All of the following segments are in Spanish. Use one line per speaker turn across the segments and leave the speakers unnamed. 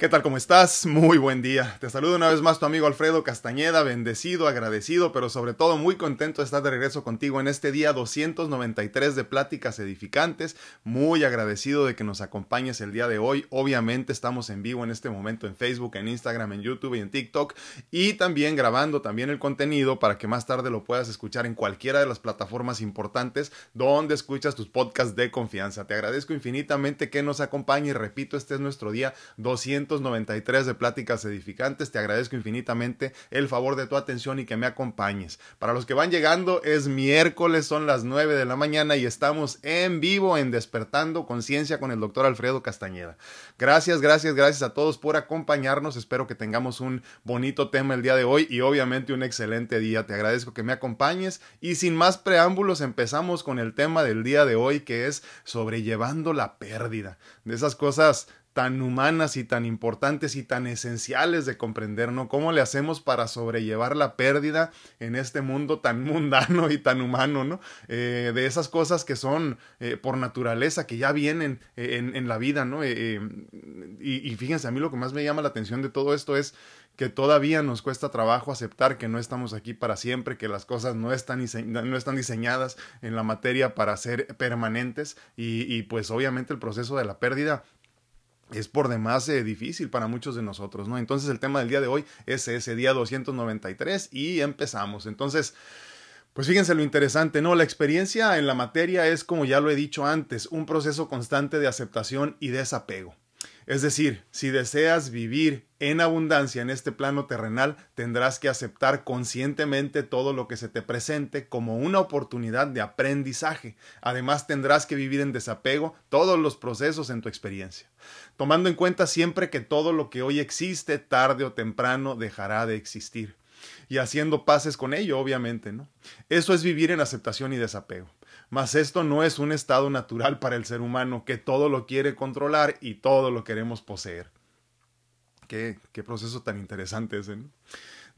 ¿Qué tal? ¿Cómo estás? Muy buen día. Te saludo una vez más tu amigo Alfredo Castañeda, bendecido, agradecido, pero sobre todo muy contento de estar de regreso contigo en este día 293 de Pláticas Edificantes. Muy agradecido de que nos acompañes el día de hoy. Obviamente estamos en vivo en este momento en Facebook, en Instagram, en YouTube y en TikTok y también grabando también el contenido para que más tarde lo puedas escuchar en cualquiera de las plataformas importantes donde escuchas tus podcasts de confianza. Te agradezco infinitamente que nos acompañes. Repito, este es nuestro día 200 293 de Pláticas Edificantes. Te agradezco infinitamente el favor de tu atención y que me acompañes. Para los que van llegando, es miércoles, son las 9 de la mañana y estamos en vivo en Despertando Conciencia con el doctor Alfredo Castañeda. Gracias, gracias, gracias a todos por acompañarnos. Espero que tengamos un bonito tema el día de hoy y obviamente un excelente día. Te agradezco que me acompañes y sin más preámbulos empezamos con el tema del día de hoy que es sobrellevando la pérdida. De esas cosas tan humanas y tan importantes y tan esenciales de comprender, ¿no? ¿Cómo le hacemos para sobrellevar la pérdida en este mundo tan mundano y tan humano, ¿no? Eh, de esas cosas que son eh, por naturaleza, que ya vienen eh, en, la vida, ¿no? y, y fíjense, a mí lo que más me llama la atención de todo esto es que todavía nos cuesta trabajo aceptar que no estamos aquí para siempre, que las cosas no están, no están diseñadas en la materia para ser permanentes y, y pues obviamente el proceso de la pérdida es por demás eh, difícil para muchos de nosotros, ¿no? Entonces el tema del día de hoy es ese día 293 y empezamos. Entonces, pues fíjense lo interesante, ¿no? La experiencia en la materia es, como ya lo he dicho antes, un proceso constante de aceptación y desapego. Es decir, si deseas vivir en abundancia en este plano terrenal, tendrás que aceptar conscientemente todo lo que se te presente como una oportunidad de aprendizaje. Además, tendrás que vivir en desapego todos los procesos en tu experiencia, tomando en cuenta siempre que todo lo que hoy existe, tarde o temprano, dejará de existir. Y haciendo paces con ello, obviamente, ¿no? Eso es vivir en aceptación y desapego. Mas esto no es un estado natural para el ser humano que todo lo quiere controlar y todo lo queremos poseer. Qué, qué proceso tan interesante ese. ¿no?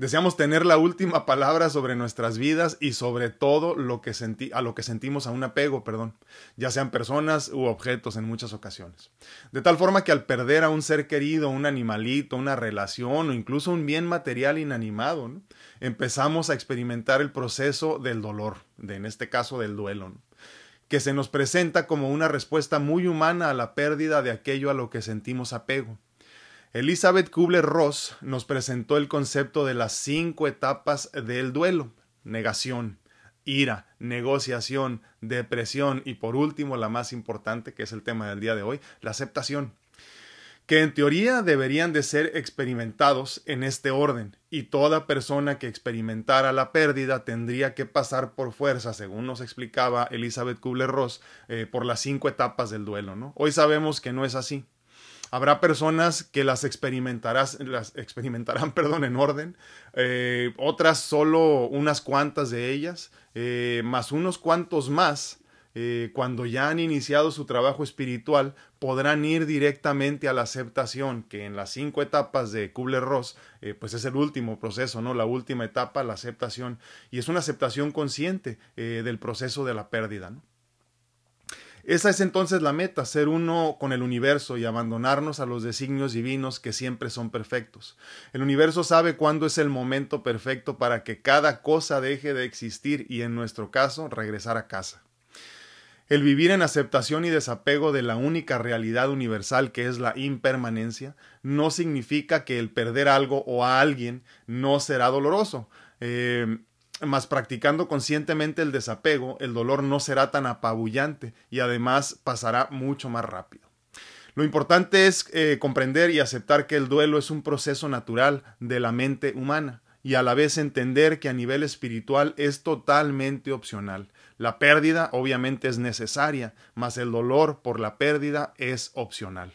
Deseamos tener la última palabra sobre nuestras vidas y sobre todo lo que a lo que sentimos a un apego, perdón, ya sean personas u objetos en muchas ocasiones. De tal forma que al perder a un ser querido, un animalito, una relación o incluso un bien material inanimado, empezamos a experimentar el proceso del dolor, de, en este caso del duelo, que se nos presenta como una respuesta muy humana a la pérdida de aquello a lo que sentimos apego. Elizabeth Kubler-Ross nos presentó el concepto de las cinco etapas del duelo: negación, ira, negociación, depresión y por último la más importante que es el tema del día de hoy, la aceptación que en teoría deberían de ser experimentados en este orden, y toda persona que experimentara la pérdida tendría que pasar por fuerza, según nos explicaba Elizabeth Kubler-Ross, eh, por las cinco etapas del duelo. ¿no? Hoy sabemos que no es así. Habrá personas que las, experimentarás, las experimentarán perdón, en orden, eh, otras solo unas cuantas de ellas, eh, más unos cuantos más eh, cuando ya han iniciado su trabajo espiritual, podrán ir directamente a la aceptación, que en las cinco etapas de Kubler-Ross, pues es el último proceso, ¿no? La última etapa, la aceptación, y es una aceptación consciente del proceso de la pérdida, ¿no? Esa es entonces la meta, ser uno con el universo y abandonarnos a los designios divinos que siempre son perfectos. El universo sabe cuándo es el momento perfecto para que cada cosa deje de existir y en nuestro caso regresar a casa. El vivir en aceptación y desapego de la única realidad universal que es la impermanencia no significa que el perder algo o a alguien no será doloroso. Eh, mas practicando conscientemente el desapego, el dolor no será tan apabullante y además pasará mucho más rápido. Lo importante es eh, comprender y aceptar que el duelo es un proceso natural de la mente humana y a la vez entender que a nivel espiritual es totalmente opcional. La pérdida obviamente es necesaria, mas el dolor por la pérdida es opcional.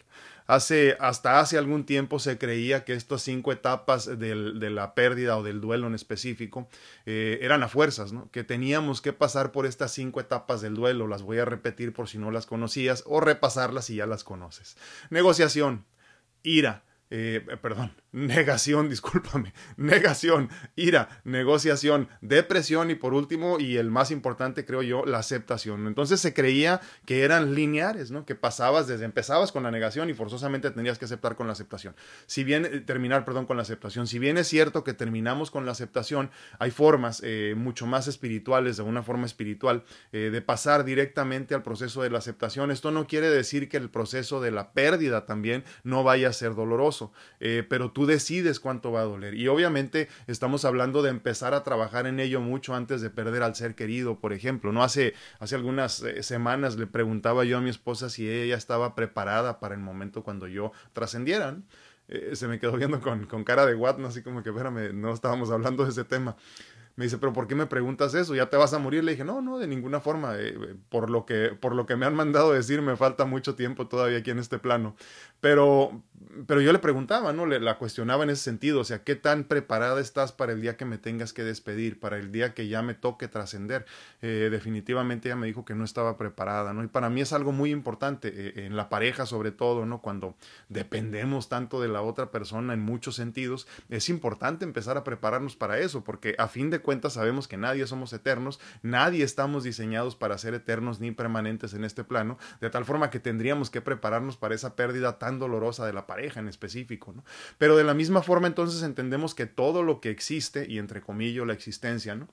Hace, hasta hace algún tiempo se creía que estas cinco etapas del, de la pérdida o del duelo en específico eh, eran a fuerzas, ¿no? que teníamos que pasar por estas cinco etapas del duelo. Las voy a repetir por si no las conocías o repasarlas si ya las conoces. Negociación, ira, eh, perdón, negación, discúlpame, negación, ira, negociación, depresión y por último, y el más importante creo yo, la aceptación. Entonces se creía que eran lineares, ¿no? Que pasabas desde, empezabas con la negación y forzosamente tendrías que aceptar con la aceptación. Si bien, eh, terminar, perdón, con la aceptación. Si bien es cierto que terminamos con la aceptación, hay formas eh, mucho más espirituales, de una forma espiritual, eh, de pasar directamente al proceso de la aceptación. Esto no quiere decir que el proceso de la pérdida también no vaya a ser doloroso, pero tú decides cuánto va a doler. Y obviamente estamos hablando de empezar a trabajar en ello mucho antes de perder al ser querido, por ejemplo. No hace, hace algunas eh, semanas le preguntaba yo a mi esposa si ella estaba preparada para el momento cuando yo trascendiera. Eh, se me quedó viendo con, con cara de what, así como que, espérame, no estábamos hablando de ese tema. Me dice, pero ¿por qué me preguntas eso? ¿Ya te vas a morir? Le dije, no, no, de ninguna forma. Eh, por, lo que, por lo que me han mandado decir, me falta mucho tiempo todavía aquí en este plano. Pero, pero yo le preguntaba, ¿no? Le, la cuestionaba en ese sentido, o sea, ¿qué tan preparada estás para el día que me tengas que despedir, para el día que ya me toque trascender? Eh, definitivamente ella me dijo que no estaba preparada, ¿no? Y para mí es algo muy importante, eh, en la pareja sobre todo, ¿no? Cuando dependemos tanto de la otra persona en muchos sentidos, es importante empezar a prepararnos para eso, porque a fin de cuentas sabemos que nadie somos eternos, nadie estamos diseñados para ser eternos ni permanentes en este plano, de tal forma que tendríamos que prepararnos para esa pérdida tan dolorosa de la pareja en específico. ¿no? Pero de la misma forma entonces entendemos que todo lo que existe, y entre comillas la existencia, ¿no?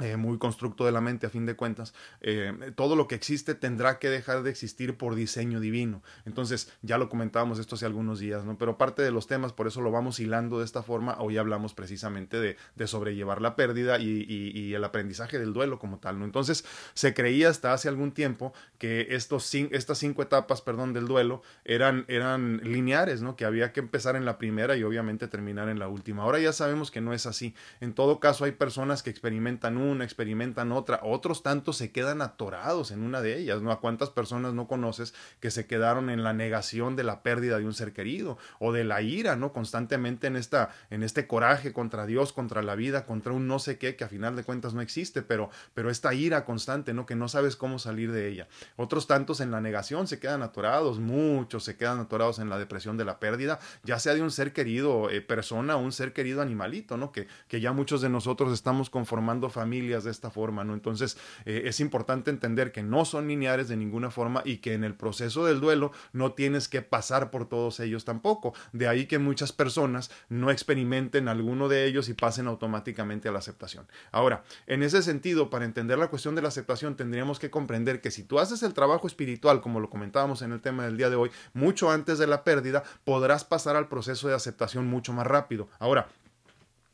Eh, muy constructo de la mente a fin de cuentas, eh, todo lo que existe tendrá que dejar de existir por diseño divino. Entonces, ya lo comentábamos esto hace algunos días, ¿no? Pero parte de los temas, por eso lo vamos hilando de esta forma, hoy hablamos precisamente de, de sobrellevar la pérdida y, y, el aprendizaje del duelo como tal, ¿no? Entonces, se creía hasta hace algún tiempo que estos, estas cinco etapas, perdón, del duelo eran, eran lineares, ¿no? Que había que empezar en la primera y obviamente terminar en la última. Ahora ya sabemos que no es así. En todo caso, hay personas que experimentan un una, experimentan otra, otros tantos se quedan atorados en una de ellas, ¿no? ¿A cuántas personas no conoces que se quedaron en la negación de la pérdida de un ser querido o de la ira, ¿no? Constantemente en esta en este coraje contra Dios, contra la vida, contra un no sé qué que a final de cuentas no existe, pero pero esta ira constante, ¿no? Que no sabes cómo salir de ella. Otros tantos en la negación se quedan atorados, muchos se quedan atorados en la depresión de la pérdida, ya sea de un ser querido eh, persona o un ser querido animalito, ¿no? Que que ya muchos de nosotros estamos conformando familia de esta forma, ¿no? Entonces eh, es importante entender que no son lineares de ninguna forma y que en el proceso del duelo no tienes que pasar por todos ellos tampoco. De ahí que muchas personas no experimenten alguno de ellos y pasen automáticamente a la aceptación. Ahora, en ese sentido, para entender la cuestión de la aceptación, tendríamos que comprender que si tú haces el trabajo espiritual, como lo comentábamos en el tema del día de hoy, mucho antes de la pérdida, podrás pasar al proceso de aceptación mucho más rápido. Ahora,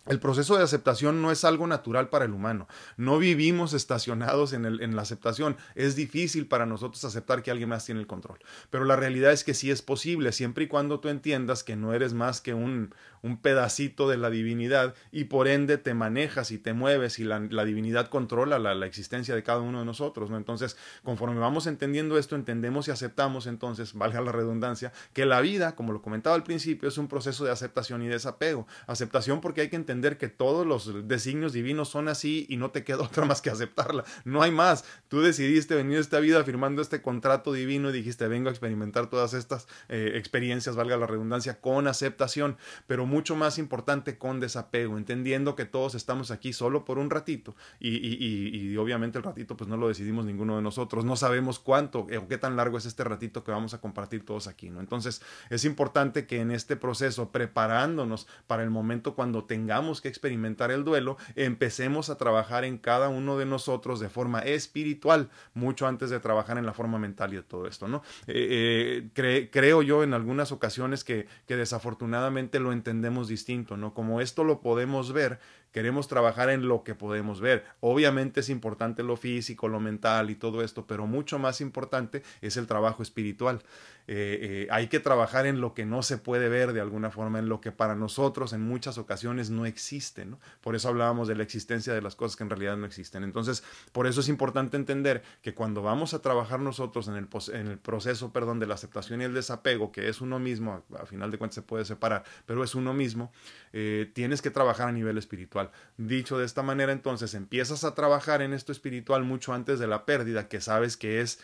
el proceso de aceptación no es algo natural para el humano. No vivimos estacionados en, el, la aceptación. Es difícil para nosotros aceptar que alguien más tiene el control. Pero la realidad es que sí es posible, siempre y cuando tú entiendas que no eres más que un, un pedacito de la divinidad y por ende te manejas y te mueves y la, divinidad controla la, existencia de cada uno de nosotros. ¿no? Entonces, conforme vamos entendiendo esto, entendemos y aceptamos entonces, valga la redundancia, que la vida, como lo comentaba al principio, es un proceso de aceptación y desapego. Aceptación porque hay que entender entender que todos los designios divinos son así y no te queda otra más que aceptarla. No hay más. Tú decidiste venir a esta vida firmando este contrato divino y dijiste, vengo a experimentar todas estas eh, experiencias, valga la redundancia, con aceptación, pero mucho más importante con desapego, entendiendo que todos estamos aquí solo por un ratito y, y, obviamente el ratito pues no lo decidimos ninguno de nosotros, no sabemos cuánto o qué tan largo es este ratito que vamos a compartir todos aquí, ¿no? Entonces es importante que en este proceso, preparándonos para el momento cuando tengamos que experimentar el duelo, empecemos a trabajar en cada uno de nosotros de forma espiritual, mucho antes de trabajar en la forma mental y de todo esto, ¿no? Eh, eh, creo yo en algunas ocasiones que, que desafortunadamente lo entendemos distinto, ¿no? Como esto lo podemos ver, queremos trabajar en lo que podemos ver. Obviamente es importante lo físico, lo mental y todo esto, pero mucho más importante es el trabajo espiritual. Eh, eh, hay que trabajar en lo que no se puede ver de alguna forma, en lo que para nosotros en muchas ocasiones no existe. ¿no? Por eso hablábamos de la existencia de las cosas que en realidad no existen. Entonces, por eso es importante entender que cuando vamos a trabajar nosotros en el, proceso perdón, de la aceptación y el desapego, que es uno mismo, a, final de cuentas se puede separar, pero es uno mismo, eh, tienes que trabajar a nivel espiritual. Dicho de esta manera, entonces empiezas a trabajar en esto espiritual mucho antes de la pérdida, que sabes que es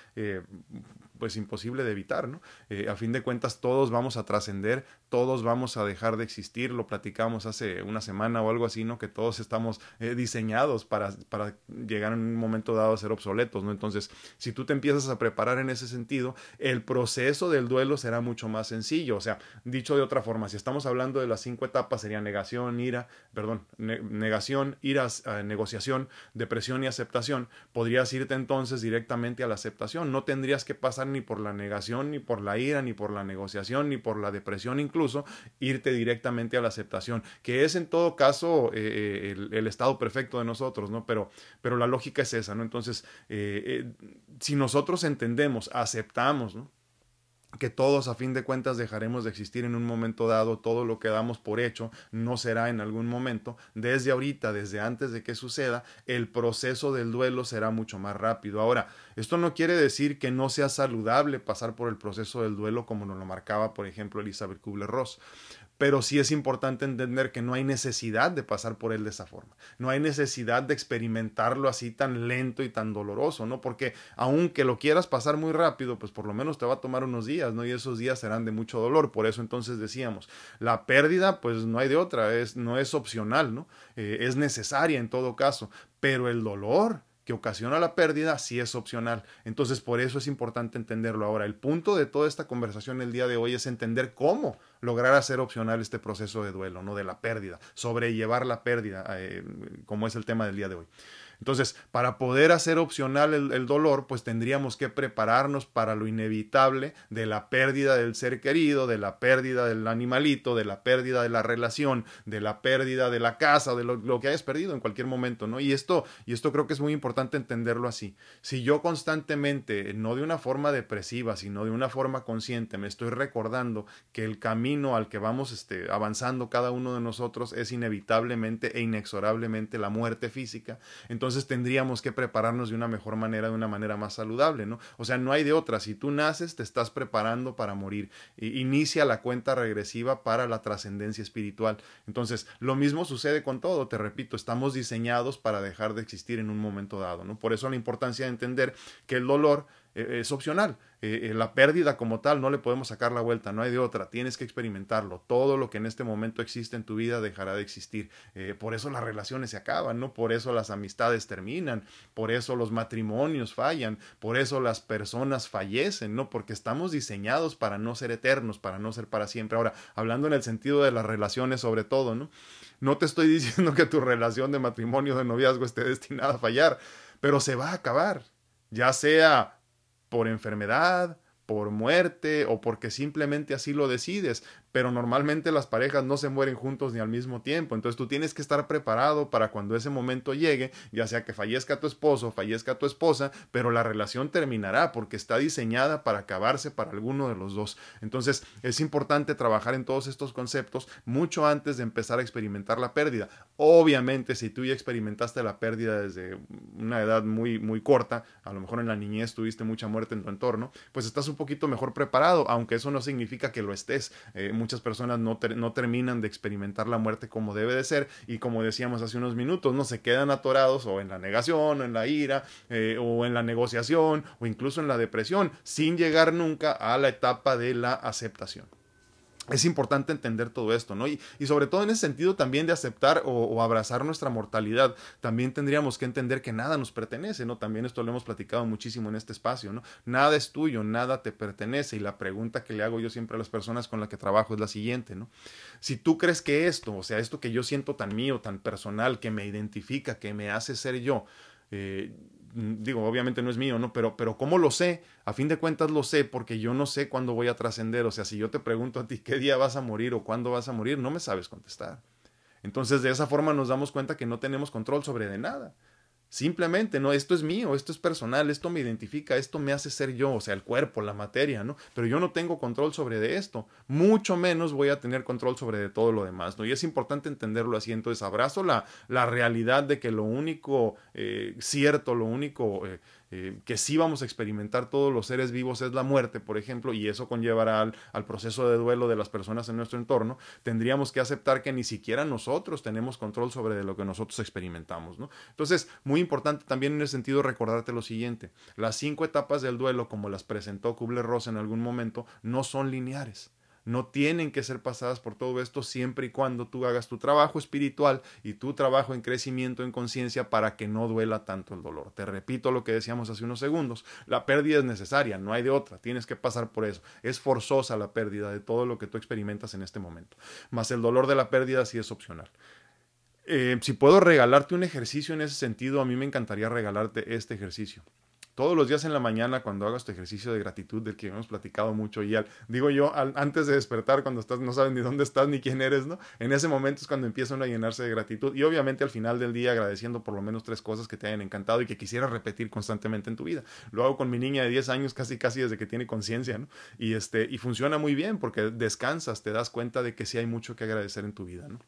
pues imposible de evitar, ¿no? Eh, a fin de cuentas todos vamos a trascender, todos vamos a dejar de existir, lo platicamos hace una semana o algo así, ¿no? Que todos estamos eh, diseñados para, para llegar en un momento dado a ser obsoletos, ¿no? Entonces, si tú te empiezas a preparar en ese sentido, el proceso del duelo será mucho más sencillo, o sea, dicho de otra forma, si estamos hablando de las cinco etapas, sería negación, ira, perdón, negación, ira, eh, negociación, depresión y aceptación, podrías irte entonces directamente a la aceptación, no tendrías que pasar ni por la negación, ni por la ira, ni por la negociación, ni por la depresión incluso, irte directamente a la aceptación, que es en todo caso eh, eh, el, estado perfecto de nosotros, ¿no? Pero, pero la lógica es esa, ¿no? Entonces, si nosotros entendemos, aceptamos, que todos a fin de cuentas dejaremos de existir en un momento dado, todo lo que damos por hecho no será en algún momento, desde ahorita, desde antes de que suceda, el proceso del duelo será mucho más rápido. Ahora, esto no quiere decir que no sea saludable pasar por el proceso del duelo como nos lo marcaba, por ejemplo, Elizabeth Kubler-Ross pero sí es importante entender que no hay necesidad de pasar por él de esa forma. No hay necesidad de experimentarlo así tan lento y tan doloroso, ¿no? Porque aunque lo quieras pasar muy rápido, pues por lo menos te va a tomar unos días, ¿no? Y esos días serán de mucho dolor. Por eso entonces decíamos, la pérdida, pues no hay de otra, es, no es opcional, ¿no? Eh, es necesaria en todo caso, pero el dolor que ocasiona la pérdida sí es opcional. Entonces, por eso es importante entenderlo ahora. El punto de toda esta conversación el día de hoy es entender cómo lograr hacer opcional este proceso de duelo, no de la pérdida, sobrellevar la pérdida, eh, como es el tema del día de hoy. Entonces, para poder hacer opcional el, dolor, pues tendríamos que prepararnos para lo inevitable de la pérdida del ser querido, de la pérdida del animalito, de la pérdida de la relación, de la pérdida de la casa, de lo, que hayas perdido en cualquier momento, ¿no? Y esto, y esto creo que es muy importante entenderlo así. Si yo constantemente, no de una forma depresiva, sino de una forma consciente, me estoy recordando que el camino al que vamos este, avanzando cada uno de nosotros es inevitablemente e inexorablemente la muerte física, entonces entonces tendríamos que prepararnos de una mejor manera, de una manera más saludable, ¿no? O sea, no hay de otra. Si tú naces, te estás preparando para morir. inicia la cuenta regresiva para la trascendencia espiritual. Entonces, lo mismo sucede con todo, te repito, estamos diseñados para dejar de existir en un momento dado, ¿no? Por eso la importancia de entender que el dolor eh, es opcional. Eh, eh, la pérdida como tal no le podemos sacar la vuelta, no hay de otra, tienes que experimentarlo. Todo lo que en este momento existe en tu vida dejará de existir. por eso las relaciones se acaban, ¿no? Por eso las amistades terminan, por eso los matrimonios fallan, por eso las personas fallecen, ¿no? Porque estamos diseñados para no ser eternos, para no ser para siempre. Ahora, hablando en el sentido de las relaciones sobre todo, ¿no? No te estoy diciendo que tu relación de matrimonio, de noviazgo esté destinada a fallar, pero se va a acabar, ya sea por enfermedad, por muerte o porque simplemente así lo decides, pero normalmente las parejas no se mueren juntos ni al mismo tiempo, entonces tú tienes que estar preparado para cuando ese momento llegue, ya sea que fallezca tu esposo, fallezca tu esposa, pero la relación terminará porque está diseñada para acabarse para alguno de los dos. Entonces es importante trabajar en todos estos conceptos mucho antes de empezar a experimentar la pérdida. Obviamente si tú ya experimentaste la pérdida desde una edad muy muy corta, a lo mejor en la niñez tuviste mucha muerte en tu entorno, pues estás un poquito mejor preparado, aunque eso no significa que lo estés. Eh, muchas personas no, no terminan de experimentar la muerte como debe de ser y como decíamos hace unos minutos, no se quedan atorados o en la negación, o en la ira, eh, o en la negociación, o incluso en la depresión, sin llegar nunca a la etapa de la aceptación es importante entender todo esto, ¿no? Y, sobre todo en ese sentido también de aceptar o, abrazar nuestra mortalidad, también tendríamos que entender que nada nos pertenece, ¿no? También esto lo hemos platicado muchísimo en este espacio, ¿no? Nada es tuyo, nada te pertenece. Y la pregunta que le hago yo siempre a las personas con las que trabajo es la siguiente, ¿no? Si tú crees que esto, o sea, esto que yo siento tan mío, tan personal, que me identifica, que me hace ser yo, eh, digo, obviamente no es mío, ¿no? Pero, pero ¿cómo lo sé? A fin de cuentas lo sé porque yo no sé cuándo voy a trascender. O sea, si yo te pregunto a ti qué día vas a morir o cuándo vas a morir, no me sabes contestar. Entonces, de esa forma nos damos cuenta que no tenemos control sobre de nada. Simplemente, no, esto es mío, esto es personal, esto me identifica, esto me hace ser yo, o sea, el cuerpo, la materia, ¿no? Pero yo no tengo control sobre de esto, mucho menos voy a tener control sobre de todo lo demás, ¿no? Y es importante entenderlo así, entonces abrazo la, la realidad de que lo único eh, cierto, lo único... Eh, eh, que sí vamos a experimentar todos los seres vivos es la muerte, por ejemplo, y eso conllevará al, proceso de duelo de las personas en nuestro entorno, tendríamos que aceptar que ni siquiera nosotros tenemos control sobre lo que nosotros experimentamos. Entonces, muy importante también en ese sentido recordarte lo siguiente, las cinco etapas del duelo, como las presentó Kubler-Ross en algún momento, no son lineares no tienen que ser pasadas por todo esto siempre y cuando tú hagas tu trabajo espiritual y tu trabajo en crecimiento en conciencia para que no duela tanto el dolor. Te repito lo que decíamos hace unos segundos, la pérdida es necesaria, no hay de otra, tienes que pasar por eso. Es forzosa la pérdida de todo lo que tú experimentas en este momento, más el dolor de la pérdida sí es opcional. Eh, si puedo regalarte un ejercicio en ese sentido, a mí me encantaría regalarte este ejercicio todos los días en la mañana cuando hagas tu ejercicio de gratitud del que hemos platicado mucho y al, digo yo, antes de despertar cuando estás, no sabes ni dónde estás ni quién eres, ¿no? En ese momento es cuando empiezan a llenarse de gratitud y obviamente al final del día agradeciendo por lo menos tres cosas que te hayan encantado y que quisieras repetir constantemente en tu vida. Lo hago con mi niña de 10 años casi casi desde que tiene conciencia, ¿no? Y, este, y funciona muy bien porque descansas, te das cuenta de que sí hay mucho que agradecer en tu vida, ¿no?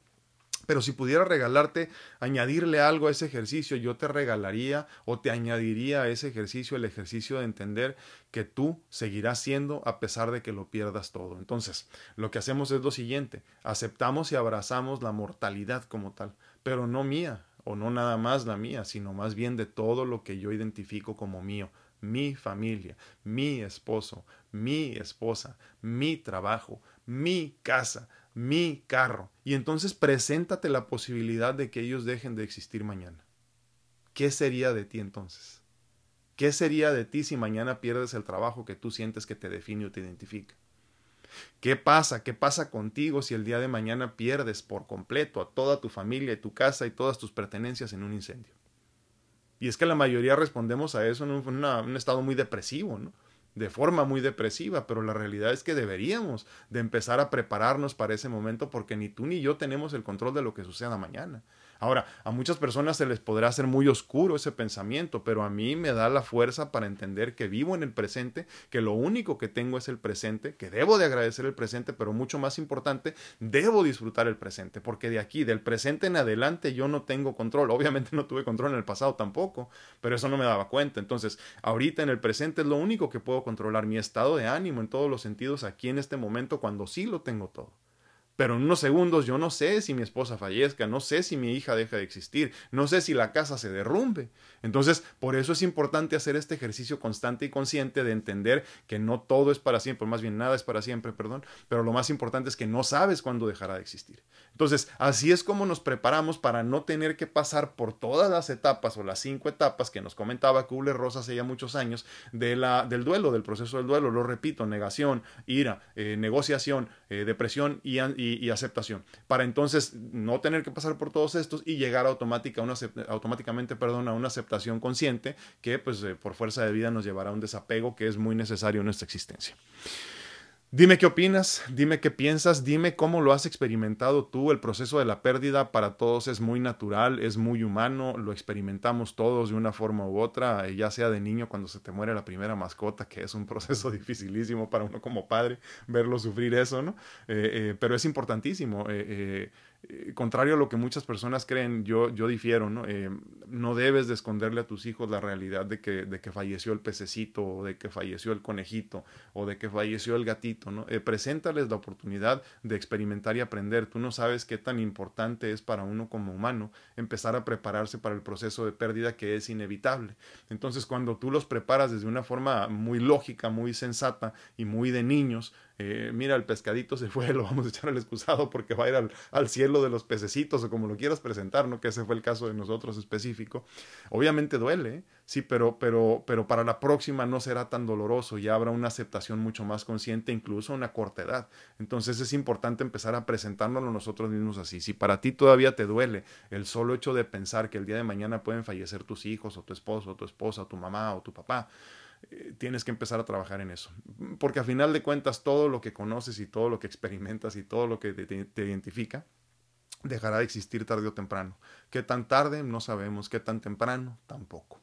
Pero si pudiera regalarte, añadirle algo a ese ejercicio, yo te regalaría o te añadiría a ese ejercicio el ejercicio de entender que tú seguirás siendo a pesar de que lo pierdas todo. Entonces, lo que hacemos es lo siguiente, aceptamos y abrazamos la mortalidad como tal, pero no mía, o no nada más la mía, sino más bien de todo lo que yo identifico como mío, mi familia, mi esposo, mi esposa, mi trabajo, mi casa, mi carro. Y entonces preséntate la posibilidad de que ellos dejen de existir mañana. ¿Qué sería de ti entonces? ¿Qué sería de ti si mañana pierdes el trabajo que tú sientes que te define o te identifica? ¿Qué pasa? ¿Qué pasa contigo si el día de mañana pierdes por completo a toda tu familia y tu casa y todas tus pertenencias en un incendio? Y es que la mayoría respondemos a eso en un, estado muy depresivo, ¿no? De forma muy depresiva, pero la realidad es que deberíamos de empezar a prepararnos para ese momento porque ni tú ni yo tenemos el control de lo que suceda mañana. Ahora, a muchas personas se les podrá hacer muy oscuro ese pensamiento, pero a mí me da la fuerza para entender que vivo en el presente, que lo único que tengo es el presente, que debo de agradecer el presente, pero mucho más importante, debo disfrutar el presente, porque de aquí, del presente en adelante, yo no tengo control. Obviamente no tuve control en el pasado tampoco, pero eso no me daba cuenta. Entonces, ahorita en el presente es lo único que puedo controlar, mi estado de ánimo en todos los sentidos aquí en este momento, cuando sí lo tengo todo pero en unos segundos yo no sé si mi esposa fallezca, no sé si mi hija deja de existir, no sé si la casa se derrumbe. Entonces, por eso es importante hacer este ejercicio constante y consciente de entender que no todo es para siempre, más bien nada es para siempre, perdón, pero lo más importante es que no sabes cuándo dejará de existir. Entonces, así es como nos preparamos para no tener que pasar por todas las etapas o las cinco etapas que nos comentaba Kubler-Ross hace ya muchos años de la, del duelo, del proceso del duelo. Lo repito, negación, ira, eh, negociación, eh, depresión y y, aceptación, para entonces no tener que pasar por todos estos y llegar automáticamente perdón, a una aceptación consciente que pues eh, por fuerza de vida nos llevará a un desapego que es muy necesario en nuestra existencia. Dime qué opinas, dime qué piensas, dime cómo lo has experimentado tú. El proceso de la pérdida para todos es muy natural, es muy humano, lo experimentamos todos de una forma u otra, ya sea de niño cuando se te muere la primera mascota, que es un proceso dificilísimo para uno como padre verlo sufrir eso, ¿no? Eh, eh, pero es importantísimo. Eh, eh, contrario a lo que muchas personas creen, yo, yo difiero, ¿no? Eh, no debes de esconderle a tus hijos la realidad de que, de que falleció el pececito, o de que falleció el conejito, o de que falleció el gatito, Eh, preséntales la oportunidad de experimentar y aprender. Tú no sabes qué tan importante es para uno como humano empezar a prepararse para el proceso de pérdida que es inevitable. Entonces, cuando tú los preparas desde una forma muy lógica, muy sensata y muy de niños, eh, mira, el pescadito se fue, lo vamos a echar al excusado porque va a ir al, cielo de los pececitos o como lo quieras presentar, ¿no? Que ese fue el caso de nosotros específico. Obviamente duele, ¿eh? sí, pero, pero, pero para la próxima no será tan doloroso y habrá una aceptación mucho más consciente, incluso una corta edad. Entonces es importante empezar a presentárnoslo nosotros mismos así. Si para ti todavía te duele el solo hecho de pensar que el día de mañana pueden fallecer tus hijos o tu esposo o tu esposa o tu mamá o tu papá, eh, tienes que empezar a trabajar en eso. Porque a final de cuentas todo lo que conoces y todo lo que experimentas y todo lo que te, identifica dejará de existir tarde o temprano. ¿Qué tan tarde? No sabemos. ¿Qué tan temprano? Tampoco.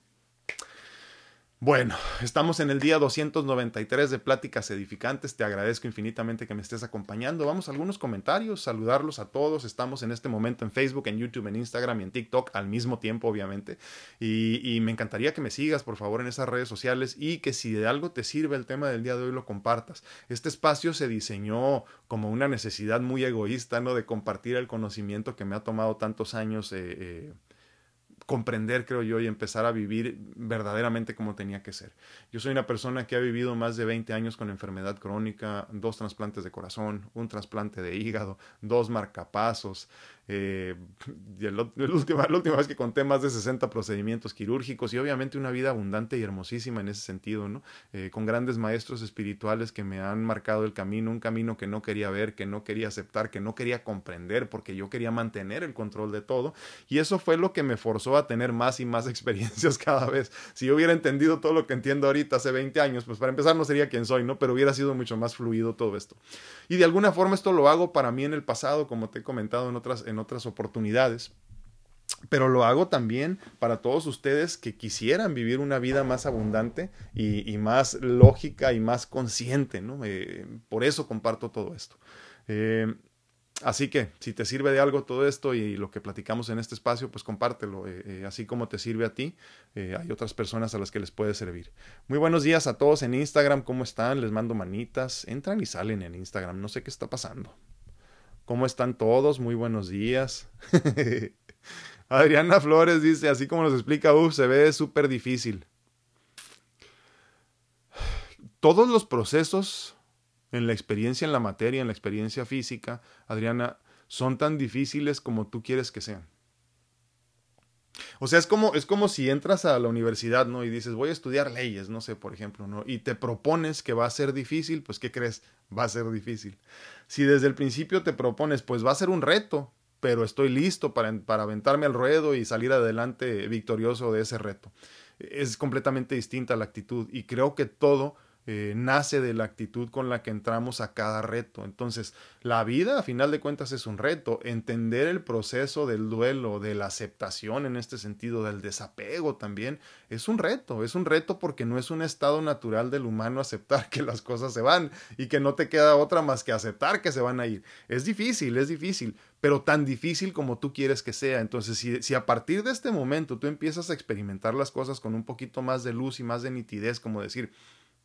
Bueno, estamos en el día 293 de Pláticas Edificantes. Te agradezco infinitamente que me estés acompañando. Vamos a algunos comentarios, saludarlos a todos. Estamos en este momento en Facebook, en YouTube, en Instagram y en TikTok al mismo tiempo, obviamente. Y, me encantaría que me sigas, por favor, en esas redes sociales y que si de algo te sirve el tema del día de hoy lo compartas. Este espacio se diseñó como una necesidad muy egoísta, ¿no? De compartir el conocimiento que me ha tomado tantos años. Eh, eh, comprender, creo yo, y empezar a vivir verdaderamente como tenía que ser. Yo soy una persona que ha vivido más de 20 años con enfermedad crónica, dos trasplantes de corazón, un trasplante de hígado, dos marcapasos, eh, la, última, la última vez que conté más de 60 procedimientos quirúrgicos y obviamente una vida abundante y hermosísima en ese sentido, ¿no? Eh, con grandes maestros espirituales que me han marcado el camino, un camino que no quería ver, que no quería aceptar, que no quería comprender, porque yo quería mantener el control de todo. Y eso fue lo que me forzó a tener más y más experiencias cada vez. Si yo hubiera entendido todo lo que entiendo ahorita hace 20 años, pues para empezar no sería quien soy, ¿no? Pero hubiera sido mucho más fluido todo esto. Y de alguna forma esto lo hago para mí en el pasado, como te he comentado en otras, en otras oportunidades. Pero lo hago también para todos ustedes que quisieran vivir una vida más abundante y, más lógica y más consciente, ¿no? Eh, por eso comparto todo esto. Eh, Así que si te sirve de algo todo esto y lo que platicamos en este espacio, pues compártelo. Eh, eh, así como te sirve a ti, eh, hay otras personas a las que les puede servir. Muy buenos días a todos en Instagram. ¿Cómo están? Les mando manitas. Entran y salen en Instagram. No sé qué está pasando. ¿Cómo están todos? Muy buenos días. Adriana Flores dice, así como nos explica, uff, se ve súper difícil. Todos los procesos en la experiencia en la materia, en la experiencia física, Adriana, son tan difíciles como tú quieres que sean. O sea, es como, es como si entras a la universidad, ¿no? Y dices, voy a estudiar leyes, no sé, por ejemplo, ¿no? Y te propones que va a ser difícil, pues ¿qué crees? Va a ser difícil. Si desde el principio te propones, pues va a ser un reto, pero estoy listo para, para aventarme al ruedo y salir adelante victorioso de ese reto. Es completamente distinta la actitud y creo que todo eh, nace de la actitud con la que entramos a cada reto. Entonces, la vida, a final de cuentas, es un reto. Entender el proceso del duelo, de la aceptación en este sentido, del desapego también, es un reto. Es un reto porque no es un estado natural del humano aceptar que las cosas se van y que no te queda otra más que aceptar que se van a ir. Es difícil, es difícil, pero tan difícil como tú quieres que sea. Entonces, si, si a partir de este momento tú empiezas a experimentar las cosas con un poquito más de luz y más de nitidez, como decir,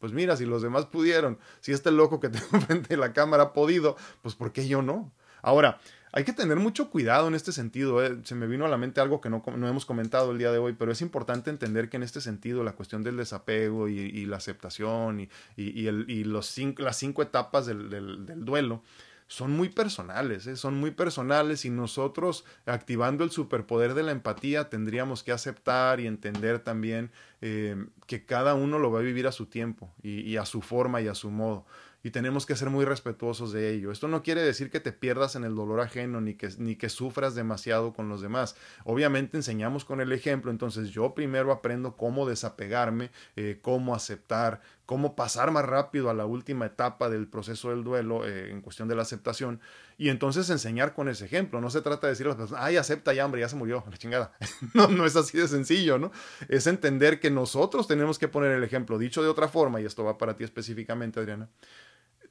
pues mira, si los demás pudieron, si este loco que tengo frente de la cámara ha podido, pues ¿por qué yo no? Ahora, hay que tener mucho cuidado en este sentido. ¿eh? Se me vino a la mente algo que no, hemos comentado el día de hoy, pero es importante entender que en este sentido la cuestión del desapego y, la aceptación y, los las cinco etapas del duelo son muy personales, ¿eh? son muy personales y nosotros activando el superpoder de la empatía tendríamos que aceptar y entender también eh, que cada uno lo va a vivir a su tiempo y a su forma y a su modo y tenemos que ser muy respetuosos de ello. Esto no quiere decir que te pierdas en el dolor ajeno ni que, ni que sufras demasiado con los demás. Obviamente enseñamos con el ejemplo, entonces yo primero aprendo cómo desapegarme, eh, cómo aceptar, cómo pasar más rápido a la última etapa del proceso del duelo eh, en cuestión de la aceptación y entonces enseñar con ese ejemplo. No se trata de decir a las personas, ay, acepta ya, hombre, ya se murió, la chingada. no, no es así de sencillo, ¿no? Es entender que nosotros tenemos que poner el ejemplo. Dicho de otra forma, y esto va para ti específicamente, Adriana,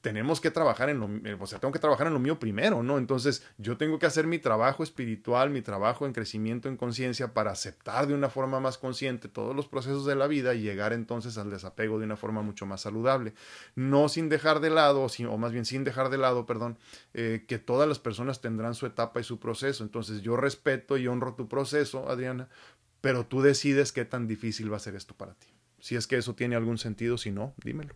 tenemos que trabajar en lo, eh, o sea, tengo que trabajar en lo mío primero, ¿no? Entonces, yo tengo que hacer mi trabajo espiritual, mi trabajo en crecimiento en conciencia para aceptar de una forma más consciente todos los procesos de la vida y llegar entonces al desapego de una forma mucho más saludable. No sin dejar de lado, o más bien sin dejar de lado, perdón, eh, que todas las personas tendrán su etapa y su proceso. Entonces, yo respeto y honro tu proceso, Adriana, pero tú decides qué tan difícil va a ser esto para ti. Si es que eso tiene algún sentido, si no, dímelo.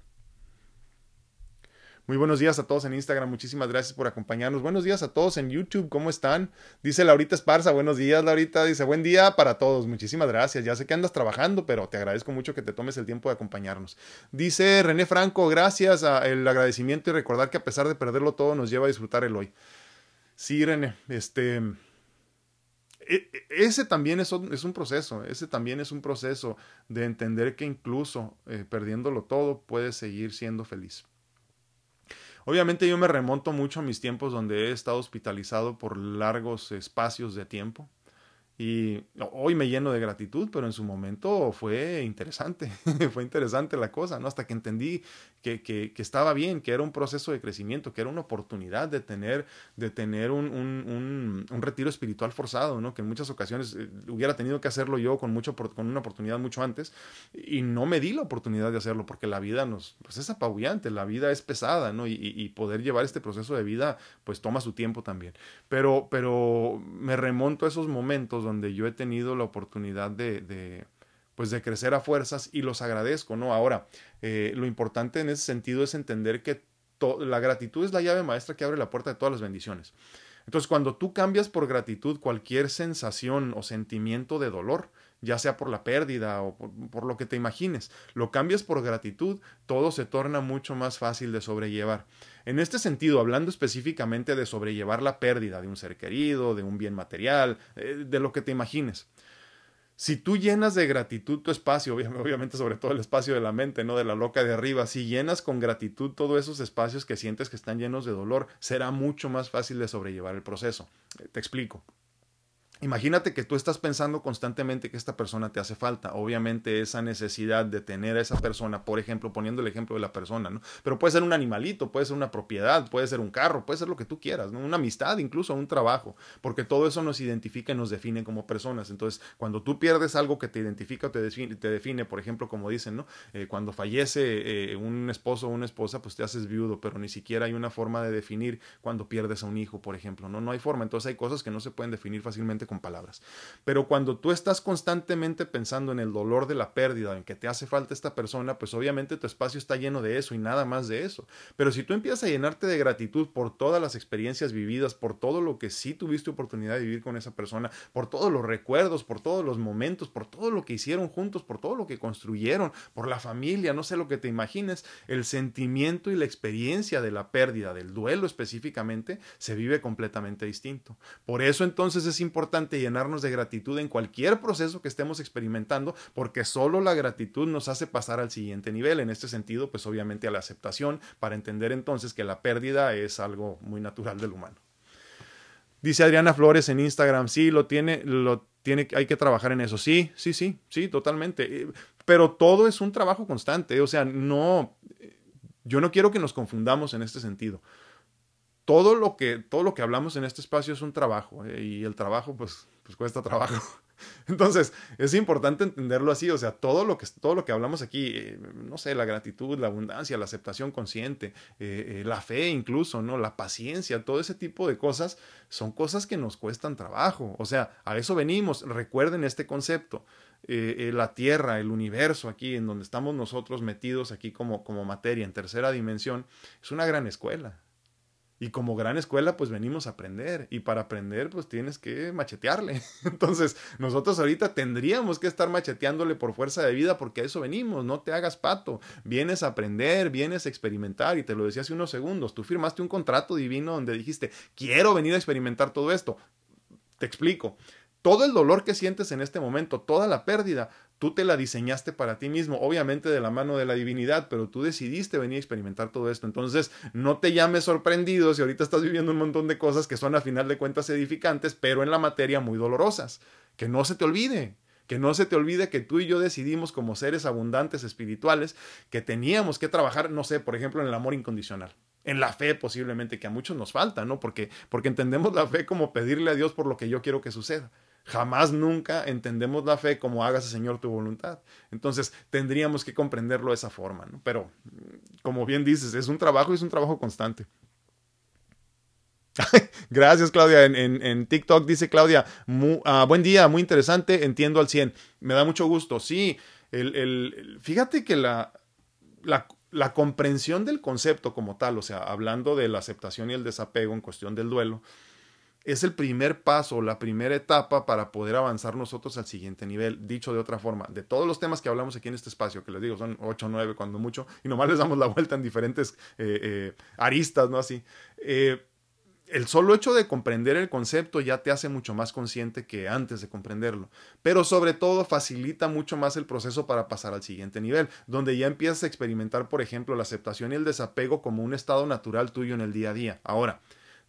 Muy buenos días a todos en Instagram, muchísimas gracias por acompañarnos. Buenos días a todos en YouTube, ¿cómo están? Dice Laurita Esparza, buenos días Laurita, dice buen día para todos, muchísimas gracias. Ya sé que andas trabajando, pero te agradezco mucho que te tomes el tiempo de acompañarnos. Dice René Franco, gracias el agradecimiento y recordar que a pesar de perderlo todo nos lleva a disfrutar el hoy. Sí, René, este... E, e, ese también es un, es un, proceso, ese también es un proceso de entender que incluso eh, perdiéndolo todo puedes seguir siendo feliz. Obviamente yo me remonto mucho a mis tiempos donde he estado hospitalizado por largos espacios de tiempo Y hoy me lleno de gratitud, pero en su momento fue interesante, fue interesante la cosa, ¿no? Hasta que entendí que, que, estaba bien, que era un proceso de crecimiento, que era una oportunidad de tener, de tener un, un, un, retiro espiritual forzado, ¿no? Que en muchas ocasiones eh, hubiera tenido que hacerlo yo con, mucho, con una oportunidad mucho antes y no me di la oportunidad de hacerlo porque la vida nos, pues es apabullante, la vida es pesada, ¿no? Y, y poder llevar este proceso de vida, pues toma su tiempo también. Pero, pero me remonto a esos momentos donde yo he tenido la oportunidad de, de pues de crecer a fuerzas y los agradezco, ¿no? Ahora, eh, lo importante en ese sentido es entender que la gratitud es la llave maestra que abre la puerta de todas las bendiciones. Entonces, cuando tú cambias por gratitud cualquier sensación o sentimiento de dolor, ya sea por la pérdida o por, lo que te imagines, lo cambias por gratitud, todo se torna mucho más fácil de sobrellevar. En este sentido, hablando específicamente de sobrellevar la pérdida de un ser querido, de un bien material, eh, de lo que te imagines. Si tú llenas de gratitud tu espacio, obviamente sobre todo el espacio de la mente, no de la loca de arriba, si llenas con gratitud todos esos espacios que sientes que están llenos de dolor, será mucho más fácil de sobrellevar el proceso. Eh, te explico. Imagínate que tú estás pensando constantemente que esta persona te hace falta. Obviamente esa necesidad de tener a esa persona, por ejemplo, poniendo el ejemplo de la persona, ¿no? Pero puede ser un animalito, puede ser una propiedad, puede ser un carro, puede ser lo que tú quieras, ¿no? Una amistad, incluso un trabajo, porque todo eso nos identifica y nos define como personas. Entonces, cuando tú pierdes algo que te identifica o te define, te define por ejemplo, como dicen, ¿no? Eh, cuando fallece eh, un esposo o una esposa, pues te haces viudo, pero ni siquiera hay una forma de definir cuando pierdes a un hijo, por ejemplo, ¿no? No hay forma. Entonces hay cosas que no se pueden definir fácilmente con palabras. Pero cuando tú estás constantemente pensando en el dolor de la pérdida, en que te hace falta esta persona, pues obviamente tu espacio está lleno de eso y nada más de eso. Pero si tú empiezas a llenarte de gratitud por todas las experiencias vividas, por todo lo que sí tuviste oportunidad de vivir con esa persona, por todos los recuerdos, por todos los momentos, por todo lo que hicieron juntos, por todo lo que construyeron, por la familia, no sé lo que te imagines, el sentimiento y la experiencia de la pérdida, del duelo específicamente, se vive completamente distinto. Por eso entonces es importante llenar de gratitud en cualquier proceso que estemos experimentando, porque solo la gratitud nos hace pasar al siguiente nivel. En este sentido, pues obviamente a la aceptación, para entender entonces que la pérdida es algo muy natural del humano. Dice Adriana Flores en Instagram, sí, lo tiene, lo tiene, hay que trabajar en eso. Sí, sí, sí, sí, totalmente. Eh, pero todo es un trabajo constante. O sea, no, yo no quiero que nos confundamos en este sentido todo lo que, todo lo que hablamos en este espacio es un trabajo eh, y el trabajo pues, pues cuesta trabajo. Entonces, es importante entenderlo así, o sea, todo lo que, todo lo que hablamos aquí, eh, no sé, la gratitud, la abundancia, la aceptación consciente, eh, la fe incluso, ¿no? La paciencia, todo ese tipo de cosas son cosas que nos cuestan trabajo, o sea, a eso venimos, recuerden este concepto. la tierra, el universo aquí en donde estamos nosotros metidos aquí como, como materia en tercera dimensión, es una gran escuela y como gran escuela, pues venimos a aprender. Y para aprender, pues tienes que machetearle. Entonces, nosotros ahorita tendríamos que estar macheteándole por fuerza de vida porque a eso venimos. No te hagas pato. Vienes a aprender, vienes a experimentar. Y te lo decía hace unos segundos. Tú firmaste un contrato divino donde dijiste, quiero venir a experimentar todo esto. Te explico. Todo el dolor que sientes en este momento, toda la pérdida, Tú te la diseñaste para ti mismo, obviamente de la mano de la divinidad, pero tú decidiste venir a experimentar todo esto. Entonces, no te llames sorprendido si ahorita estás viviendo un montón de cosas que son a final de cuentas edificantes, pero en la materia muy dolorosas. Que no se te olvide, que no se te olvide que tú y yo decidimos como seres abundantes espirituales que teníamos que trabajar, no sé, por ejemplo, en el amor incondicional, en la fe posiblemente que a muchos nos falta, ¿no? Porque porque entendemos la fe como pedirle a Dios por lo que yo quiero que suceda. Jamás nunca entendemos la fe como hágase Señor tu voluntad. Entonces tendríamos que comprenderlo de esa forma, ¿no? Pero, como bien dices, es un trabajo y es un trabajo constante. Gracias, Claudia. En, TikTok dice Claudia, ah, buen día, muy interesante, entiendo al 100. Me da mucho gusto. Sí, el, fíjate que la, comprensión del concepto como tal, o sea, hablando de la aceptación y el desapego en cuestión del duelo, es el primer paso, la primera etapa para poder avanzar nosotros al siguiente nivel. Dicho de otra forma, de todos los temas que hablamos aquí en este espacio, que les digo, son 8 o 9 cuando mucho, y nomás les damos la vuelta en diferentes eh, eh, aristas, ¿no? Así. Eh, el solo hecho de comprender el concepto ya te hace mucho más consciente que antes de comprenderlo, pero sobre todo facilita mucho más el proceso para pasar al siguiente nivel, donde ya empiezas a experimentar, por ejemplo, la aceptación y el desapego como un estado natural tuyo en el día a día. Ahora,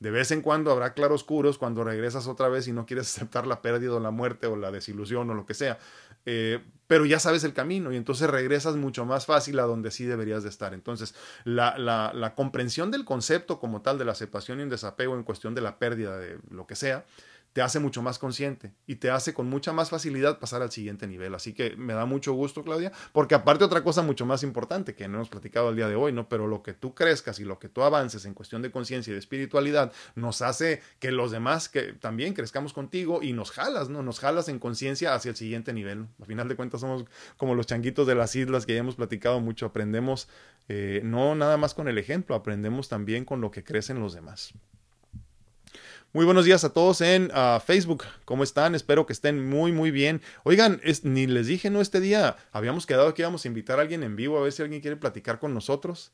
De vez en cuando habrá claroscuros cuando regresas otra vez y no quieres aceptar la pérdida o la muerte o la desilusión o lo que sea. Eh, pero ya sabes el camino y entonces regresas mucho más fácil a donde sí deberías de estar. Entonces, la, la, la comprensión del concepto como tal de la aceptación y el desapego en cuestión de la pérdida de lo que sea, te hace mucho más consciente y te hace con mucha más facilidad pasar al siguiente nivel. Así que me da mucho gusto, Claudia, porque aparte otra cosa mucho más importante que no hemos platicado el día de hoy, ¿no? Pero lo que tú crezcas y lo que tú avances en cuestión de conciencia y de espiritualidad nos hace que los demás que también crezcamos contigo y nos jalas, ¿no? Nos jalas en conciencia hacia el siguiente nivel. A final de cuentas somos como los changuitos de las islas que ya hemos platicado mucho, aprendemos eh, no nada más con el ejemplo, aprendemos también con lo que crecen los demás. Muy buenos días a todos en uh, Facebook. ¿Cómo están? Espero que estén muy, muy bien. Oigan, ni les dije, ¿no? Este día habíamos quedado que íbamos a invitar a alguien en vivo a ver si alguien quiere platicar con nosotros.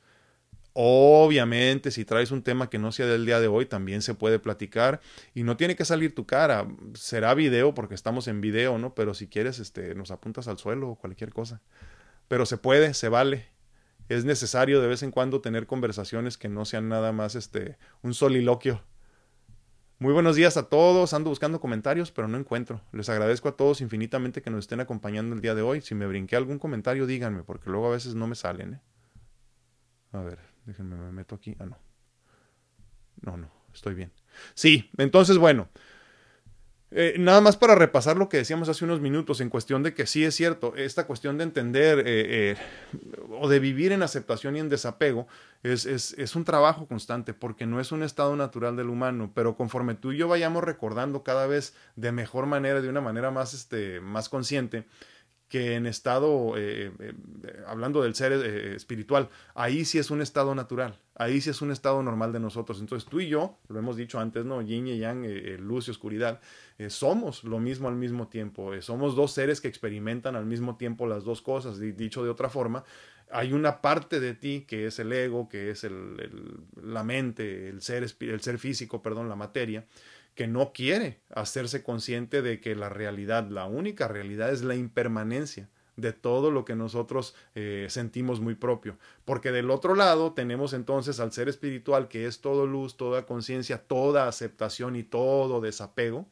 Obviamente, si traes un tema que no sea del día de hoy, también se puede platicar y no tiene que salir tu cara. Será video porque estamos en video, ¿no? Pero si quieres, este, nos apuntas al suelo o cualquier cosa. Pero se puede, se vale. Es necesario de vez en cuando tener conversaciones que no sean nada más este, un soliloquio. Muy buenos días a todos. Ando buscando comentarios, pero no encuentro. Les agradezco a todos infinitamente que nos estén acompañando el día de hoy. Si me brinqué algún comentario, díganme, porque luego a veces no me salen. ¿eh? A ver, déjenme, me meto aquí. Ah, no. No, no, estoy bien. Sí, entonces, bueno. Eh, nada más para repasar lo que decíamos hace unos minutos en cuestión de que sí es cierto, esta cuestión de entender eh, eh, o de vivir en aceptación y en desapego es, es, es, un trabajo constante porque no es un estado natural del humano, pero conforme tú y yo vayamos recordando cada vez de mejor manera, de una manera más, este, más consciente, que en estado, eh, eh, hablando del ser eh, espiritual, ahí sí es un estado natural, ahí sí es un estado normal de nosotros. Entonces tú y yo, lo hemos dicho antes, ¿no? Yin y Yang, luz y oscuridad, somos lo mismo al mismo tiempo, somos dos seres que experimentan al mismo tiempo las dos cosas, dicho de otra forma, hay una parte de ti que es el ego, que es el, el, la mente, el ser, el ser físico, perdón, la materia, que no quiere hacerse consciente de que la realidad, la única realidad es la impermanencia de todo lo que nosotros eh, sentimos muy propio. Porque del otro lado tenemos entonces al ser espiritual que es todo luz, toda conciencia, toda aceptación y todo desapego,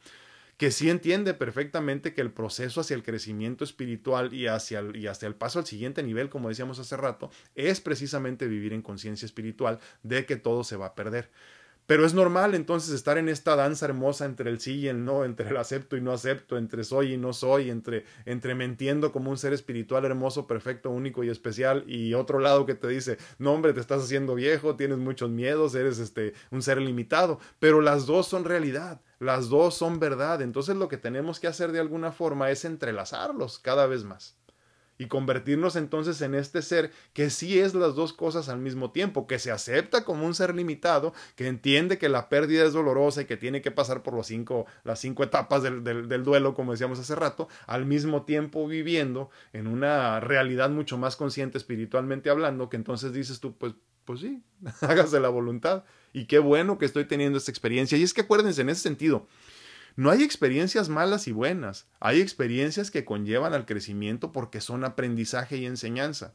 que sí entiende perfectamente que el proceso hacia el crecimiento espiritual y hacia el, y hacia el paso al siguiente nivel, como decíamos hace rato, es precisamente vivir en conciencia espiritual de que todo se va a perder. Pero es normal entonces estar en esta danza hermosa entre el sí y el no, entre el acepto y no acepto, entre soy y no soy, entre, entre me entiendo como un ser espiritual hermoso, perfecto, único y especial, y otro lado que te dice, no hombre, te estás haciendo viejo, tienes muchos miedos, eres este, un ser limitado, pero las dos son realidad, las dos son verdad, entonces lo que tenemos que hacer de alguna forma es entrelazarlos cada vez más y convertirnos entonces en este ser que sí es las dos cosas al mismo tiempo, que se acepta como un ser limitado, que entiende que la pérdida es dolorosa y que tiene que pasar por los cinco, las cinco etapas del, del, duelo, como decíamos hace rato, al mismo tiempo viviendo en una realidad mucho más consciente espiritualmente hablando, que entonces dices tú, pues, pues sí, hágase la voluntad. Y qué bueno que estoy teniendo esta experiencia. Y es que acuérdense, en ese sentido, no hay experiencias malas y buenas, hay experiencias que conllevan al crecimiento porque son aprendizaje y enseñanza.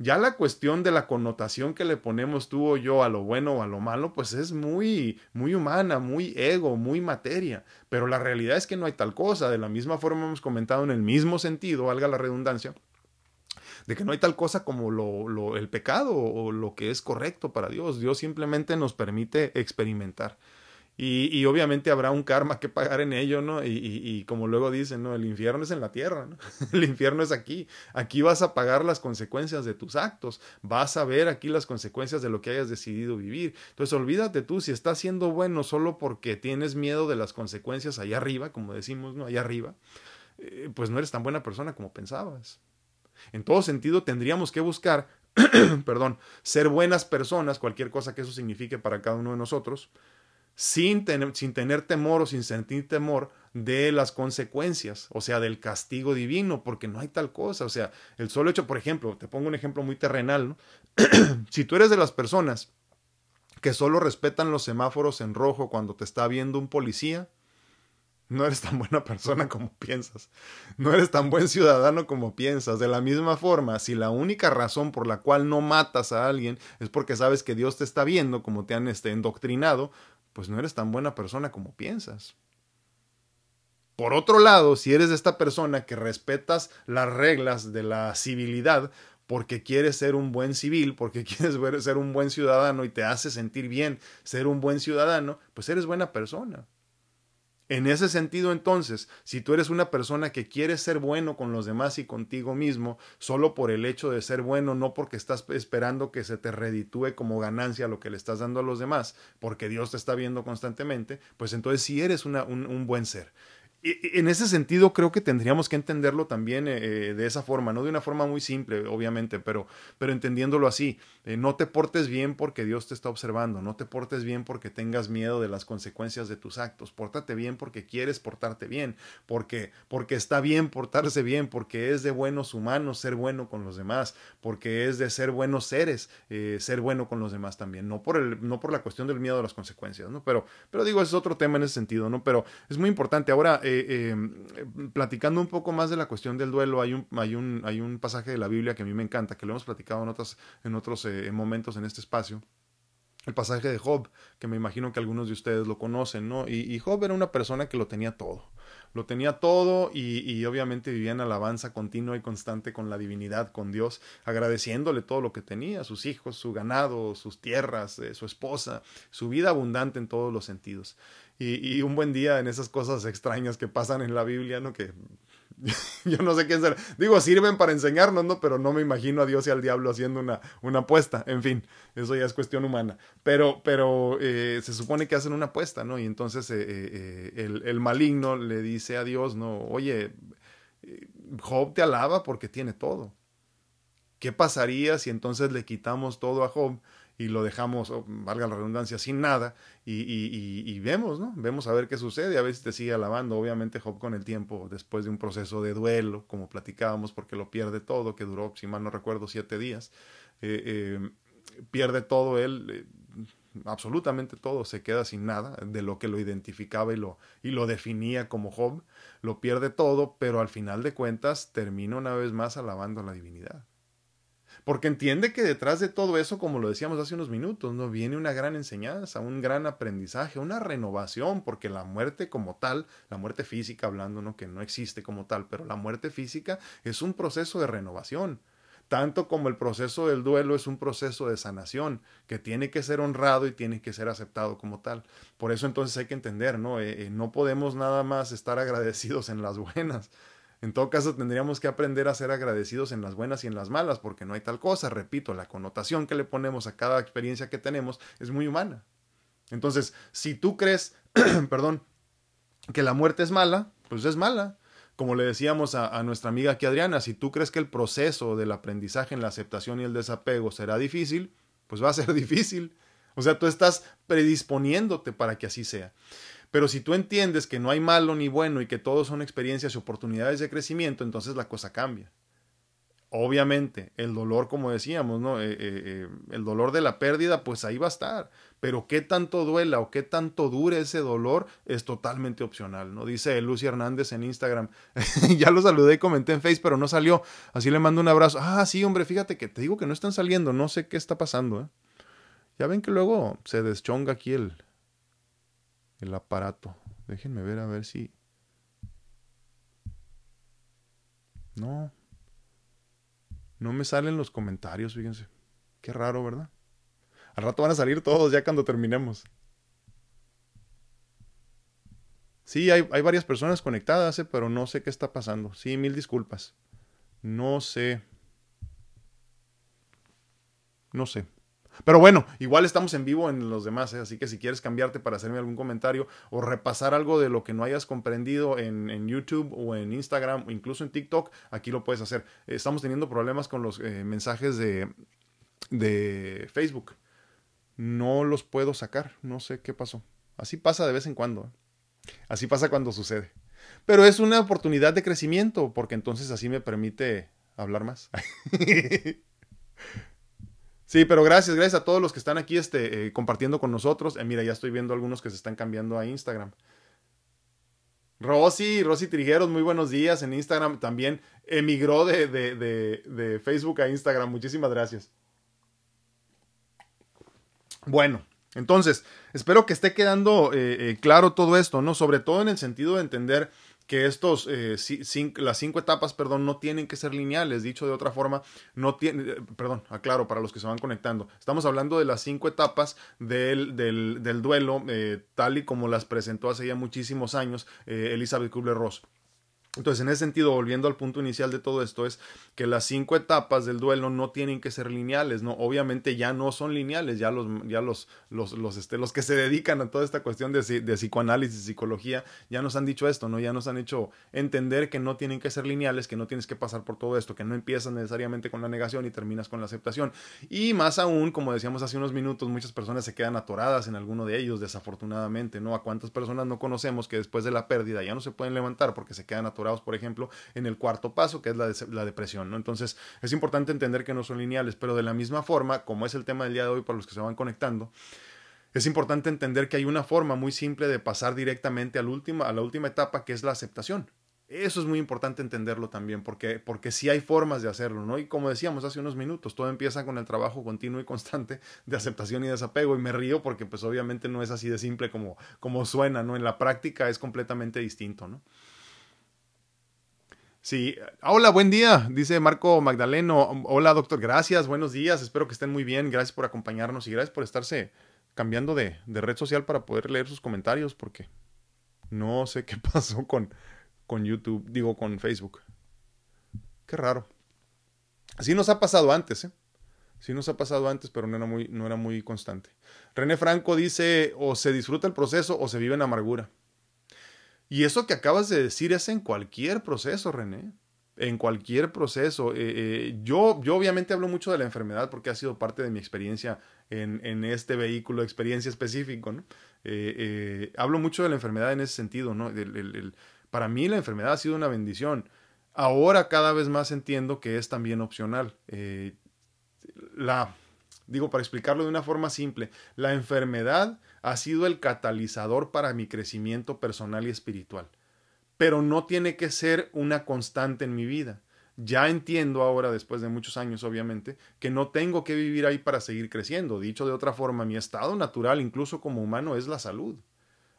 Ya la cuestión de la connotación que le ponemos tú o yo a lo bueno o a lo malo, pues es muy, muy humana, muy ego, muy materia. Pero la realidad es que no hay tal cosa. De la misma forma hemos comentado en el mismo sentido, valga la redundancia, de que no hay tal cosa como lo, el pecado o lo que es correcto para Dios. Dios simplemente nos permite experimentar. Y, obviamente habrá un karma que pagar en ello, ¿no? Y, como luego dicen, ¿no? El infierno es en la tierra, ¿no? El infierno es aquí. Aquí vas a pagar las consecuencias de tus actos. Vas a ver aquí las consecuencias de lo que hayas decidido vivir. Entonces, olvídate tú, si estás siendo bueno solo porque tienes miedo de las consecuencias allá arriba, como decimos, ¿no? Allá arriba, eh, pues no eres tan buena persona como pensabas. En todo sentido, tendríamos que buscar, perdón, ser buenas personas, cualquier cosa que eso signifique para cada uno de nosotros, sin tener, sin tener temor o sin sentir temor de las consecuencias, o sea, del castigo divino, porque no hay tal cosa. O sea, el solo hecho, por ejemplo, te pongo un ejemplo muy terrenal, si tú eres de las personas que solo respetan los semáforos en rojo cuando te está viendo un policía, no eres tan buena persona como piensas. No eres tan buen ciudadano como piensas. De la misma forma, si la única razón por la cual no matas a alguien es porque sabes que Dios te está viendo, como te han este, endoctrinado, pues no eres tan buena persona como piensas. Por otro lado, si eres esta persona que respetas las reglas de la civilidad, porque quieres ser un buen civil, porque quieres ser un buen ciudadano y te hace sentir bien ser un buen ciudadano, pues eres buena persona. En ese sentido, entonces, si tú eres una persona que quiere ser bueno con los demás y contigo mismo, solo por el hecho de ser bueno, no porque estás esperando que se te reditúe como ganancia lo que le estás dando a los demás, porque Dios te está viendo constantemente, pues entonces sí eres un, un buen ser en ese sentido creo que tendríamos que entenderlo también eh, eh, de esa forma, no de una forma muy simple, obviamente, pero, pero entendiéndolo así. Eh, no te portes bien porque Dios te está observando, no te portes bien porque tengas miedo de las consecuencias de tus actos, pórtate bien porque quieres portarte bien, porque, porque está bien portarse bien, porque es de buenos humanos ser bueno con los demás, porque es de ser buenos seres ser bueno con los demás también, no por, el, no por la cuestión del miedo a las consecuencias, ¿no? Pero, pero digo, es otro tema en ese sentido, ¿no? Pero es muy importante. Ahora, eh, eh, platicando un poco más de la cuestión del duelo, hay un, hay, un, hay un pasaje de la Biblia que a mí me encanta, que lo hemos platicado en, otras, en otros eh, momentos en este espacio. El pasaje de Job, que me imagino que algunos de ustedes lo conocen, ¿no? Y, Job era una persona que lo tenía todo. Lo tenía todo y, y, obviamente vivía en alabanza continua y constante con la divinidad, con Dios, agradeciéndole todo lo que tenía, sus hijos, su ganado, sus tierras, su esposa, su vida abundante en todos los sentidos y, un buen día en esas cosas extrañas que pasan en la Biblia, ¿no? Que yo no sé quién será. Digo, sirven para enseñarnos, ¿no? Pero no me imagino a Dios y al diablo haciendo una, una apuesta. En fin, eso ya es cuestión humana. Pero, pero eh, se supone que hacen una apuesta, ¿no? Y entonces eh, eh, el, el, maligno le dice a Dios, ¿no? Oye, Job te alaba porque tiene todo. ¿Qué pasaría si entonces le quitamos todo a Job y lo dejamos, valga la redundancia, sin nada y, y, y, vemos, ¿no? Vemos a ver qué sucede, a veces te sigue alabando, obviamente Job con el tiempo, después de un proceso de duelo, como platicábamos, porque lo pierde todo, que duró, si mal no recuerdo, siete días, eh, eh, pierde todo él, eh, absolutamente todo, se queda sin nada de lo que lo identificaba y lo, y lo definía como Job, lo pierde todo, pero al final de cuentas termina una vez más alabando a la divinidad porque entiende que detrás de todo eso, como lo decíamos hace unos minutos, ¿no? viene una gran enseñanza, un gran aprendizaje, una renovación, porque la muerte como tal, la muerte física hablando, ¿no? que no existe como tal, pero la muerte física es un proceso de renovación tanto como el proceso del duelo es un proceso de sanación que tiene que ser honrado y tiene que ser aceptado como tal. Por eso entonces hay que entender, ¿no? Eh, eh, no podemos nada más estar agradecidos en las buenas, en todo caso, tendríamos que aprender a ser agradecidos en las buenas y en las malas, porque no hay tal cosa. Repito, la connotación que le ponemos a cada experiencia que tenemos es muy humana. Entonces, si tú crees, perdón, que la muerte es mala, pues es mala. Como le decíamos a, a, nuestra amiga aquí Adriana, si tú crees que el proceso del aprendizaje en la aceptación y el desapego será difícil, pues va a ser difícil. O sea, tú estás predisponiéndote para que así sea. Pero si tú entiendes que no hay malo ni bueno y que todos son experiencias y oportunidades de crecimiento, entonces la cosa cambia. Obviamente, el dolor, como decíamos, ¿no? Eh, eh, eh, el dolor de la pérdida, pues ahí va a estar. Pero qué tanto duela o qué tanto dure ese dolor es totalmente opcional, ¿no? Dice Lucy Hernández en Instagram. ya lo saludé y comenté en Facebook, pero no salió. Así le mando un abrazo. Ah, sí, hombre, fíjate que te digo que no están saliendo. No sé qué está pasando. Ya ven que luego se deschonga aquí el, el aparato. Déjenme ver a ver si... No. No me salen los comentarios, fíjense. Qué raro, ¿verdad? Al rato van a salir todos ya cuando terminemos. Sí, hay, hay varias personas conectadas, ¿eh? pero no sé qué está pasando. Sí, mil disculpas. No sé. No sé. Pero bueno, igual estamos en vivo en los demás, ¿eh? así que si quieres cambiarte para hacerme algún comentario o repasar algo de lo que no hayas comprendido en, YouTube o en Instagram o incluso en TikTok, aquí lo puedes hacer. Estamos teniendo problemas con los eh, mensajes de, de Facebook. No los puedo sacar, no sé qué pasó. Así pasa de vez en cuando. ¿eh? Así pasa cuando sucede. Pero es una oportunidad de crecimiento, porque entonces así me permite hablar más. Sí, pero gracias, gracias a todos los que están aquí este, eh, compartiendo con nosotros. Eh, mira, ya estoy viendo algunos que se están cambiando a Instagram. Rosy, Rosy Trigueros, muy buenos días en Instagram. También emigró de, de, de, Facebook a Instagram. Muchísimas gracias. Bueno, Entonces, espero que esté quedando eh, claro todo esto, ¿no? Sobre todo en el sentido de entender que estos, eh, las cinco etapas, perdón, no tienen que ser lineales. Dicho de otra forma, no tiene, perdón, aclaro para los que se van conectando. Estamos hablando de las cinco etapas del, del, del duelo, tal y como las presentó hace ya muchísimos años Elizabeth Kubler-Ross. Entonces, en ese sentido, volviendo al punto inicial de todo esto, es que las cinco etapas del duelo no tienen que ser lineales, ¿no? Obviamente ya no son lineales, ya los, ya los, los, los, este, los que se dedican a toda esta cuestión de, de psicoanálisis, psicología, ya nos han dicho esto, ¿no? Ya nos han hecho entender que no tienen que ser lineales, que no tienes que pasar por todo esto, que no empiezas necesariamente con la negación y terminas con la aceptación. Y más aún, como decíamos hace unos minutos, muchas personas se quedan atoradas en alguno de ellos, desafortunadamente, ¿no? A cuántas personas no conocemos que después de la pérdida ya no se pueden levantar porque se quedan por ejemplo, en el cuarto paso, que es la, depresión, ¿no? Entonces, es importante entender que no son lineales, pero de la misma forma, como es el tema del día de hoy para los que se van conectando, es importante entender que hay una forma muy simple de pasar directamente a la última etapa, que es la aceptación. Eso es muy importante entenderlo también, porque, porque sí hay formas de hacerlo, ¿no? Y como decíamos hace unos minutos, todo empieza con el trabajo continuo y constante de aceptación y desapego. Y me río porque pues obviamente no es así de simple como, como suena, ¿no? En la práctica es completamente distinto, ¿no? Sí, hola, buen día, dice Marco Magdaleno. Hola, doctor, gracias, buenos días, espero que estén muy bien, gracias por acompañarnos y gracias por estarse cambiando de, red social para poder leer sus comentarios, porque no sé qué pasó con, con YouTube, digo con Facebook. Qué raro. Así nos ha pasado antes, ¿eh? Sí nos ha pasado antes, pero no era muy, no era muy constante. René Franco dice, o se disfruta el proceso o se vive en amargura. Y eso que acabas de decir es en cualquier proceso, René. En cualquier proceso. Eh, eh, yo, yo obviamente hablo mucho de la enfermedad porque ha sido parte de mi experiencia en, en este vehículo, experiencia específico. Eh, hablo mucho de la enfermedad en ese sentido. ¿no? para mí la enfermedad ha sido una bendición. Ahora cada vez más entiendo que es también opcional. la, digo, para explicarlo de una forma simple, la enfermedad ha sido el catalizador para mi crecimiento personal y espiritual. Pero no tiene que ser una constante en mi vida. Ya entiendo ahora, después de muchos años, obviamente, que no tengo que vivir ahí para seguir creciendo. Dicho de otra forma, mi estado natural, incluso como humano, es la salud.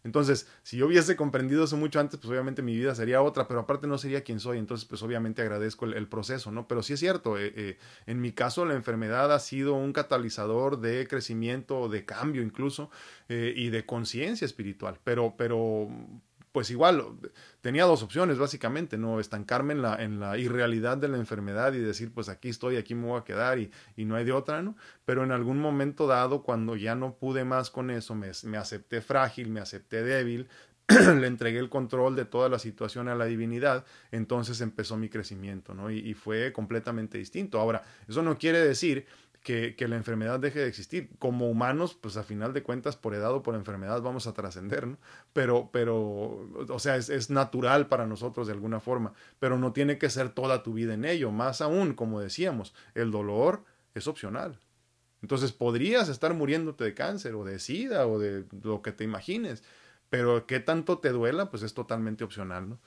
Entonces, si yo hubiese comprendido eso mucho antes, pues obviamente mi vida sería otra, pero aparte no sería quien soy. Entonces, pues obviamente agradezco el, proceso, ¿no? Pero sí es cierto, eh, eh, en mi caso la enfermedad ha sido un catalizador de crecimiento, de cambio incluso, eh, y de conciencia espiritual. Pero, pero pues igual tenía dos opciones básicamente, no estancarme en la, en la irrealidad de la enfermedad y decir pues aquí estoy, aquí me voy a quedar y, y no hay de otra, ¿no? Pero en algún momento dado, cuando ya no pude más con eso, me, me acepté frágil, me acepté débil, le entregué el control de toda la situación a la divinidad, entonces empezó mi crecimiento, ¿no? Y, y fue completamente distinto. Ahora, eso no quiere decir que, la enfermedad deje de existir. Como humanos, pues a final de cuentas, por edad o por enfermedad vamos a trascender, ¿no? Pero, pero, o sea, es, natural para nosotros de alguna forma, pero no tiene que ser toda tu vida en ello. Más aún, como decíamos, el dolor es opcional. Entonces podrías estar muriéndote de cáncer o de sida o de lo que te imagines, pero qué tanto te duela, pues es totalmente opcional, ¿no?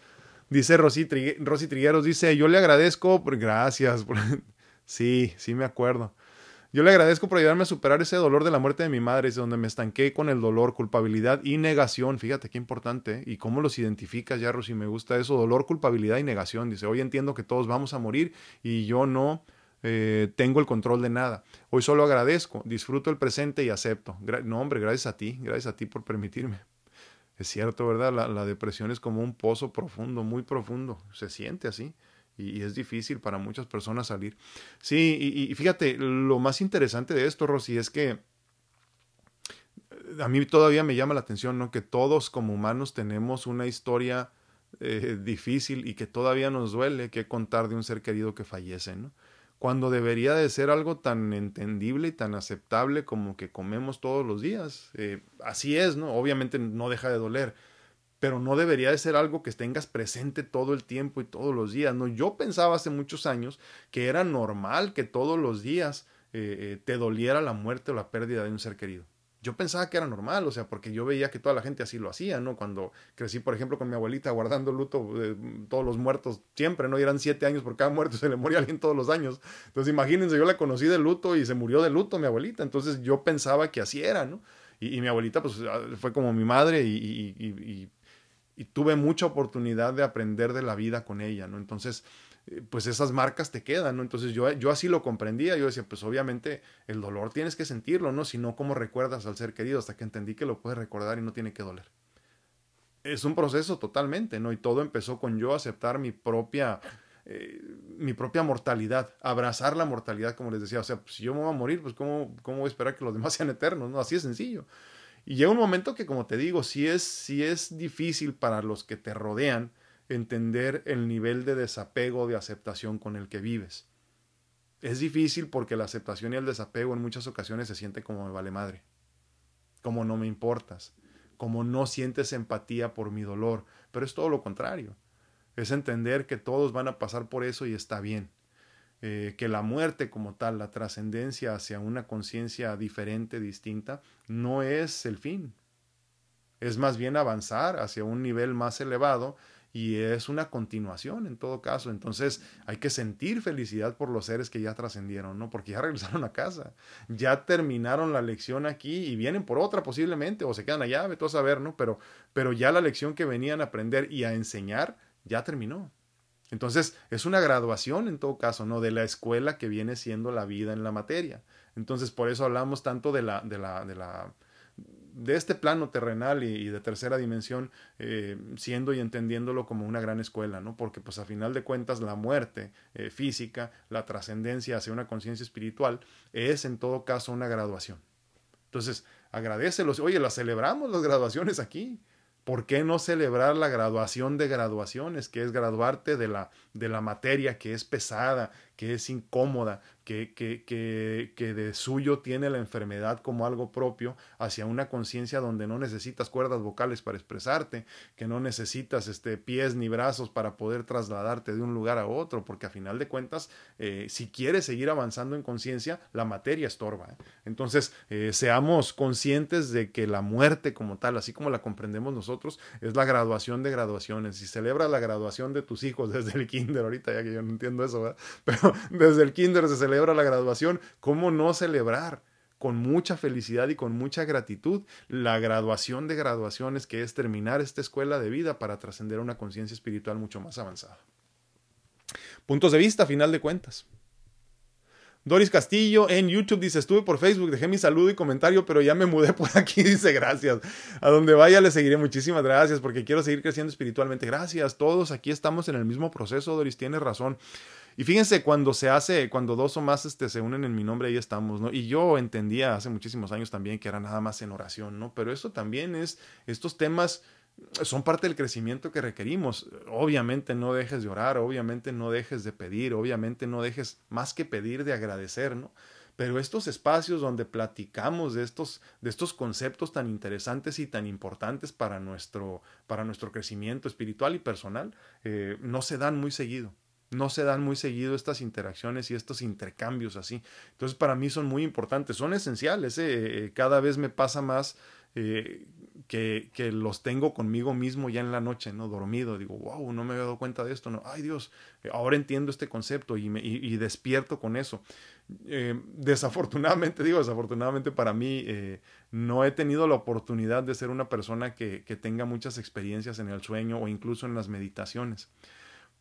Dice Rosy, Trigueros, dice, yo le agradezco, gracias. sí, sí me acuerdo. Yo le agradezco por ayudarme a superar ese dolor de la muerte de mi madre, es donde me estanqué con el dolor, culpabilidad y negación. Fíjate qué importante. ¿eh? ¿Y cómo los identificas, ya, si Me gusta eso. Dolor, culpabilidad y negación. Dice, hoy entiendo que todos vamos a morir y yo no eh, tengo el control de nada. Hoy solo agradezco, disfruto el presente y acepto. no, hombre, gracias a ti, gracias a ti por permitirme. Es cierto, ¿verdad? La depresión es como un pozo profundo, muy profundo. Se siente así y, es difícil para muchas personas salir. Sí, y, fíjate, lo más interesante de esto, Rosy, es que a mí todavía me llama la atención, ¿no? Que todos como humanos tenemos una historia eh, difícil y que todavía nos duele que contar de un ser querido que fallece, ¿no? Cuando debería de ser algo tan entendible y tan aceptable como que comemos todos los días. Eh, así es, ¿no? Obviamente no deja de doler, pero no debería de ser algo que tengas presente todo el tiempo y todos los días. No, yo pensaba hace muchos años que era normal que todos los días eh, eh, te doliera la muerte o la pérdida de un ser querido. Yo pensaba que era normal, o sea, porque yo veía que toda la gente así lo hacía, ¿no? Cuando crecí, por ejemplo, con mi abuelita guardando luto de todos los muertos siempre, ¿no? Y eran siete años por cada muerto, se le moría alguien todos los años. Entonces, imagínense, yo la conocí de luto y se murió de luto mi abuelita, entonces yo pensaba que así era, ¿no? Y, mi abuelita, pues, ah, fue como mi madre y, tuve mucha oportunidad de aprender de la vida con ella, ¿no? Entonces, eh, pues esas marcas te quedan, ¿no? Entonces yo, yo así lo comprendía, yo decía, pues obviamente el dolor tienes que sentirlo, ¿no? Si no, ¿cómo recuerdas al ser querido? Hasta que entendí que lo puedes recordar y no tiene que doler. Es un proceso totalmente, ¿no? Y todo empezó con yo aceptar mi propia eh, mi propia mortalidad, abrazar la mortalidad, como les decía. O sea, pues, si yo me voy a morir, pues ¿cómo, ¿cómo voy a esperar que los demás sean eternos? No, así es sencillo. Y llega un momento que, como te digo, si es, si es difícil para los que te rodean entender el nivel de desapego, de aceptación con el que vives. Es difícil porque la aceptación y el desapego en muchas ocasiones se siente como me vale madre, como no me importas, como no sientes empatía por mi dolor, pero es todo lo contrario es entender que todos van a pasar por eso y está bien. Eh, que la muerte como tal, la trascendencia hacia una conciencia diferente, distinta, no es el fin. Es más bien avanzar hacia un nivel más elevado y es una continuación en todo caso. Entonces hay que sentir felicidad por los seres que ya trascendieron, ¿no? Porque ya regresaron a casa, ya terminaron la lección aquí y vienen por otra posiblemente o se quedan allá, ve todo a saber, ¿no? Pero, pero ya la lección que venían a aprender y a enseñar ya terminó. Entonces, es una graduación en todo caso, ¿no? De la escuela que viene siendo la vida en la materia. Entonces, por eso hablamos tanto de la, de la, de la, de este plano terrenal y, de tercera dimensión, eh, siendo y entendiéndolo como una gran escuela, ¿no? Porque, pues, a final de cuentas, la muerte eh, física, la trascendencia hacia una conciencia espiritual, es en todo caso una graduación. Entonces, agradecelos. Oye, las celebramos las graduaciones aquí. ¿Por qué no celebrar la graduación de graduaciones, que es graduarte de la, de la materia que es pesada, que es incómoda, que, que, que, de suyo tiene la enfermedad como algo propio, hacia una conciencia donde no necesitas cuerdas vocales para expresarte, que no necesitas este, pies ni brazos para poder trasladarte de un lugar a otro, porque a final de cuentas, eh, si quieres seguir avanzando en conciencia, la materia estorba. ¿eh? Entonces, eh, seamos conscientes de que la muerte como tal, así como la comprendemos nosotros, es la graduación de graduaciones. Si celebras la graduación de tus hijos desde el kinder, ahorita ya que yo no entiendo eso, pero desde el kinder se celebra la graduación, ¿cómo no celebrar? con mucha felicidad y con mucha gratitud la graduación de graduaciones que es terminar esta escuela de vida para trascender a una conciencia espiritual mucho más avanzada. Puntos de vista, final de cuentas. Doris Castillo en YouTube dice, estuve por Facebook, dejé mi saludo y comentario, pero ya me mudé por aquí, dice, gracias. A donde vaya le seguiré, muchísimas gracias, porque quiero seguir creciendo espiritualmente. Gracias, todos aquí estamos en el mismo proceso, Doris, tienes razón. Y fíjense, cuando se hace, cuando dos o más este, se unen en mi nombre, ahí estamos, ¿no? Y yo entendía hace muchísimos años también que era nada más en oración, ¿no? Pero eso también es, estos temas son parte del crecimiento que requerimos. Obviamente no dejes de orar, obviamente no dejes de pedir, obviamente no dejes más que pedir de agradecer, ¿no? Pero estos espacios donde platicamos de estos, de estos conceptos tan interesantes y tan importantes para nuestro, para nuestro crecimiento espiritual y personal, eh, no se dan muy seguido no se dan muy seguido estas interacciones y estos intercambios así. Entonces para mí son muy importantes, son esenciales. ¿eh? Eh, cada vez me pasa más eh, que, que, los tengo conmigo mismo ya en la noche, ¿no? Dormido. Digo, wow, no me había dado cuenta de esto. No, ay Dios, ahora entiendo este concepto y, me, y, despierto con eso. desafortunadamente, digo, desafortunadamente para mí, no he tenido la oportunidad de ser una persona que, que tenga muchas experiencias en el sueño o incluso en las meditaciones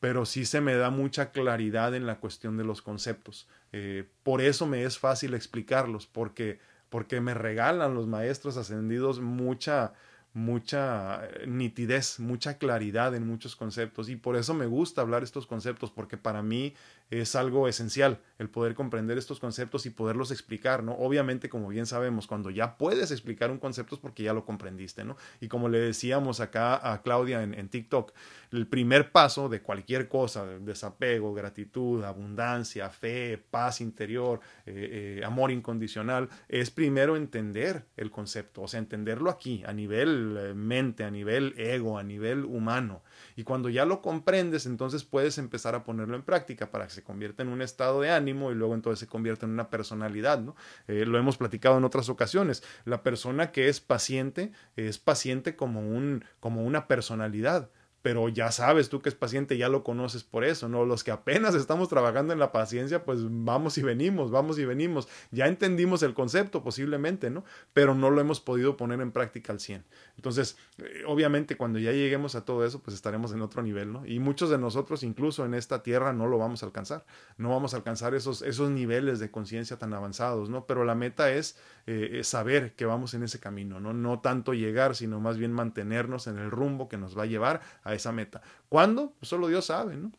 pero sí se me da mucha claridad en la cuestión de los conceptos. Eh, por eso me es fácil explicarlos, porque, porque me regalan los maestros ascendidos mucha, mucha eh, nitidez, mucha claridad en muchos conceptos y por eso me gusta hablar estos conceptos porque para mí es algo esencial el poder comprender estos conceptos y poderlos explicar, ¿no? Obviamente, como bien sabemos, cuando ya puedes explicar un concepto es porque ya lo comprendiste, ¿no? Y como le decíamos acá a Claudia en, TikTok, el primer paso de cualquier cosa, desapego, gratitud, abundancia, fe, paz interior, eh, eh, amor incondicional, es primero entender el concepto, o sea, entenderlo aquí, a nivel eh, mente, a nivel ego, a nivel humano. Y cuando ya lo comprendes, entonces puedes empezar a ponerlo en práctica para que se convierta en un estado de ánimo y luego entonces se convierta en una personalidad, ¿no? Eh, lo hemos platicado en otras ocasiones. La persona que es paciente es paciente como, un, como una personalidad pero ya sabes tú que es paciente, ya lo conoces por eso, ¿no? Los que apenas estamos trabajando en la paciencia, pues vamos y venimos, vamos y venimos. Ya entendimos el concepto posiblemente, ¿no? Pero no lo hemos podido poner en práctica al 100. Entonces, eh, obviamente cuando ya lleguemos a todo eso, pues estaremos en otro nivel, ¿no? Y muchos de nosotros, incluso en esta tierra, no lo vamos a alcanzar. No vamos a alcanzar esos, esos niveles de conciencia tan avanzados, ¿no? Pero la meta es, eh, saber que vamos en ese camino, ¿no? No tanto llegar, sino más bien mantenernos en el rumbo que nos va a llevar a esa meta. ¿Cuándo? Pues solo Dios sabe, ¿no?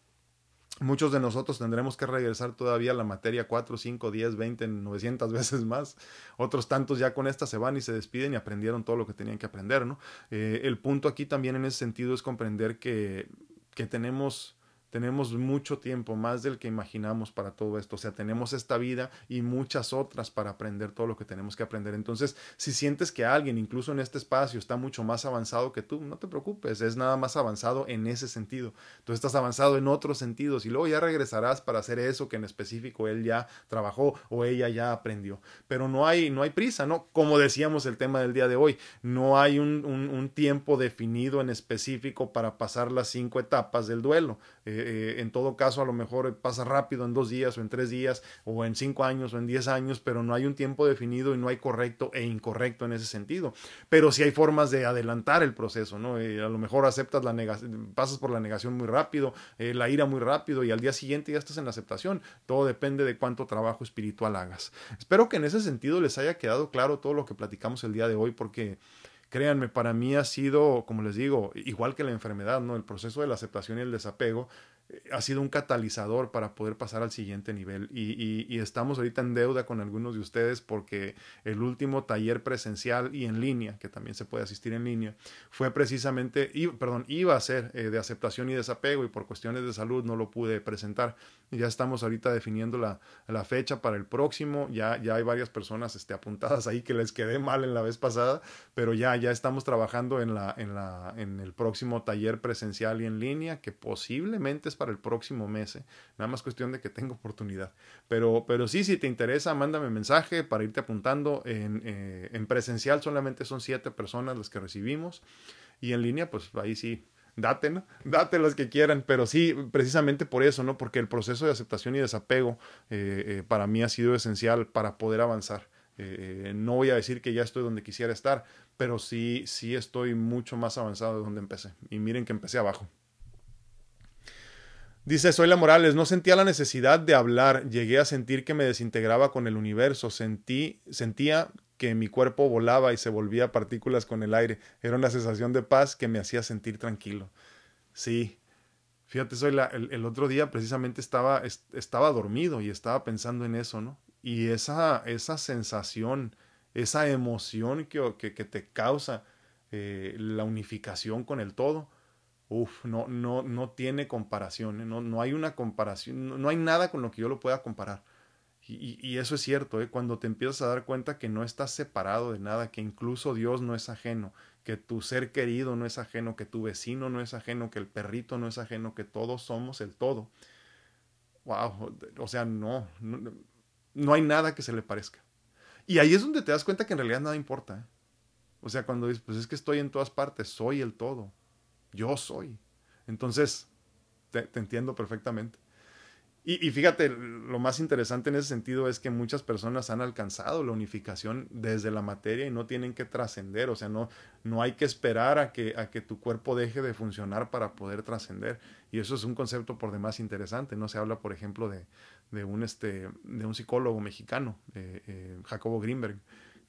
Muchos de nosotros tendremos que regresar todavía a la materia 4, 5, 10, 20, 900 veces más. Otros tantos ya con esta se van y se despiden y aprendieron todo lo que tenían que aprender, ¿no? Eh, el punto aquí también en ese sentido es comprender que, que tenemos tenemos mucho tiempo, más del que imaginamos para todo esto. O sea, tenemos esta vida y muchas otras para aprender todo lo que tenemos que aprender. Entonces, si sientes que alguien, incluso en este espacio, está mucho más avanzado que tú, no te preocupes, es nada más avanzado en ese sentido. Tú estás avanzado en otros sentidos y luego ya regresarás para hacer eso que en específico él ya trabajó o ella ya aprendió. Pero no hay, no hay prisa, ¿no? Como decíamos el tema del día de hoy, no hay un, un, tiempo definido en específico para pasar las cinco etapas del duelo. Eh, eh, en todo caso a lo mejor pasa rápido en dos días o en tres días o en cinco años o en diez años, pero no hay un tiempo definido y no hay correcto e incorrecto en ese sentido. Pero sí hay formas de adelantar el proceso, ¿no? Eh, a lo mejor aceptas la negación, pasas por la negación muy rápido, eh, la ira muy rápido y al día siguiente ya estás en la aceptación. Todo depende de cuánto trabajo espiritual hagas. Espero que en ese sentido les haya quedado claro todo lo que platicamos el día de hoy porque créanme, para mí ha sido, como les digo, igual que la enfermedad, ¿no? El proceso de la aceptación y el desapego ha sido un catalizador para poder pasar al siguiente nivel y, y, estamos ahorita en deuda con algunos de ustedes porque el último taller presencial y en línea, que también se puede asistir en línea, fue precisamente, perdón, iba a ser eh, de aceptación y desapego y por cuestiones de salud no lo pude presentar. Ya estamos ahorita definiendo la, la fecha para el próximo, ya, ya hay varias personas este, apuntadas ahí que les quedé mal en la vez pasada, pero ya, ya estamos trabajando en, la, en, la, en el próximo taller presencial y en línea que posiblemente es para el próximo mes. ¿eh? Nada más cuestión de que tenga oportunidad. Pero, pero sí, si te interesa, mándame mensaje para irte apuntando. En, eh, en presencial solamente son siete personas las que recibimos. Y en línea, pues ahí sí, date, ¿no? Date las que quieran, pero sí, precisamente por eso, ¿no? Porque el proceso de aceptación y desapego eh, para mí ha sido esencial para poder avanzar. no voy a decir que ya estoy donde quisiera estar, pero sí, sí estoy mucho más avanzado de donde empecé. Y miren que empecé abajo. Dice Soy la Morales, no sentía la necesidad de hablar, llegué a sentir que me desintegraba con el universo, sentí, sentía que mi cuerpo volaba y se volvía partículas con el aire. Era una sensación de paz que me hacía sentir tranquilo. Sí, fíjate, soy la, el, otro día precisamente estaba, estaba dormido y estaba pensando en eso, ¿no? Y esa, esa sensación, esa emoción que, que, que te causa eh, la unificación con el todo, Uf, no, no, no tiene comparación, ¿eh? no, no hay una comparación, no, hay nada con lo que yo lo pueda comparar. Y, eso es cierto, ¿eh? cuando te empiezas a dar cuenta que no estás separado de nada, que incluso Dios no es ajeno, que tu ser querido no es ajeno, que tu vecino no es ajeno, que el perrito no es ajeno, que todos somos el todo. Wow, o sea, no, no, no hay nada que se le parezca. Y ahí es donde te das cuenta que en realidad nada importa. ¿eh? O sea, cuando dices, pues es que estoy en todas partes, soy el todo yo soy. Entonces, te, entiendo perfectamente. Y, fíjate, lo más interesante en ese sentido es que muchas personas han alcanzado la unificación desde la materia y no tienen que trascender, o sea, no, no hay que esperar a que, a que tu cuerpo deje de funcionar para poder trascender. Y eso es un concepto por demás interesante. No se habla, por ejemplo, de, de, un, este, de un psicólogo mexicano, eh, eh, Jacobo Greenberg,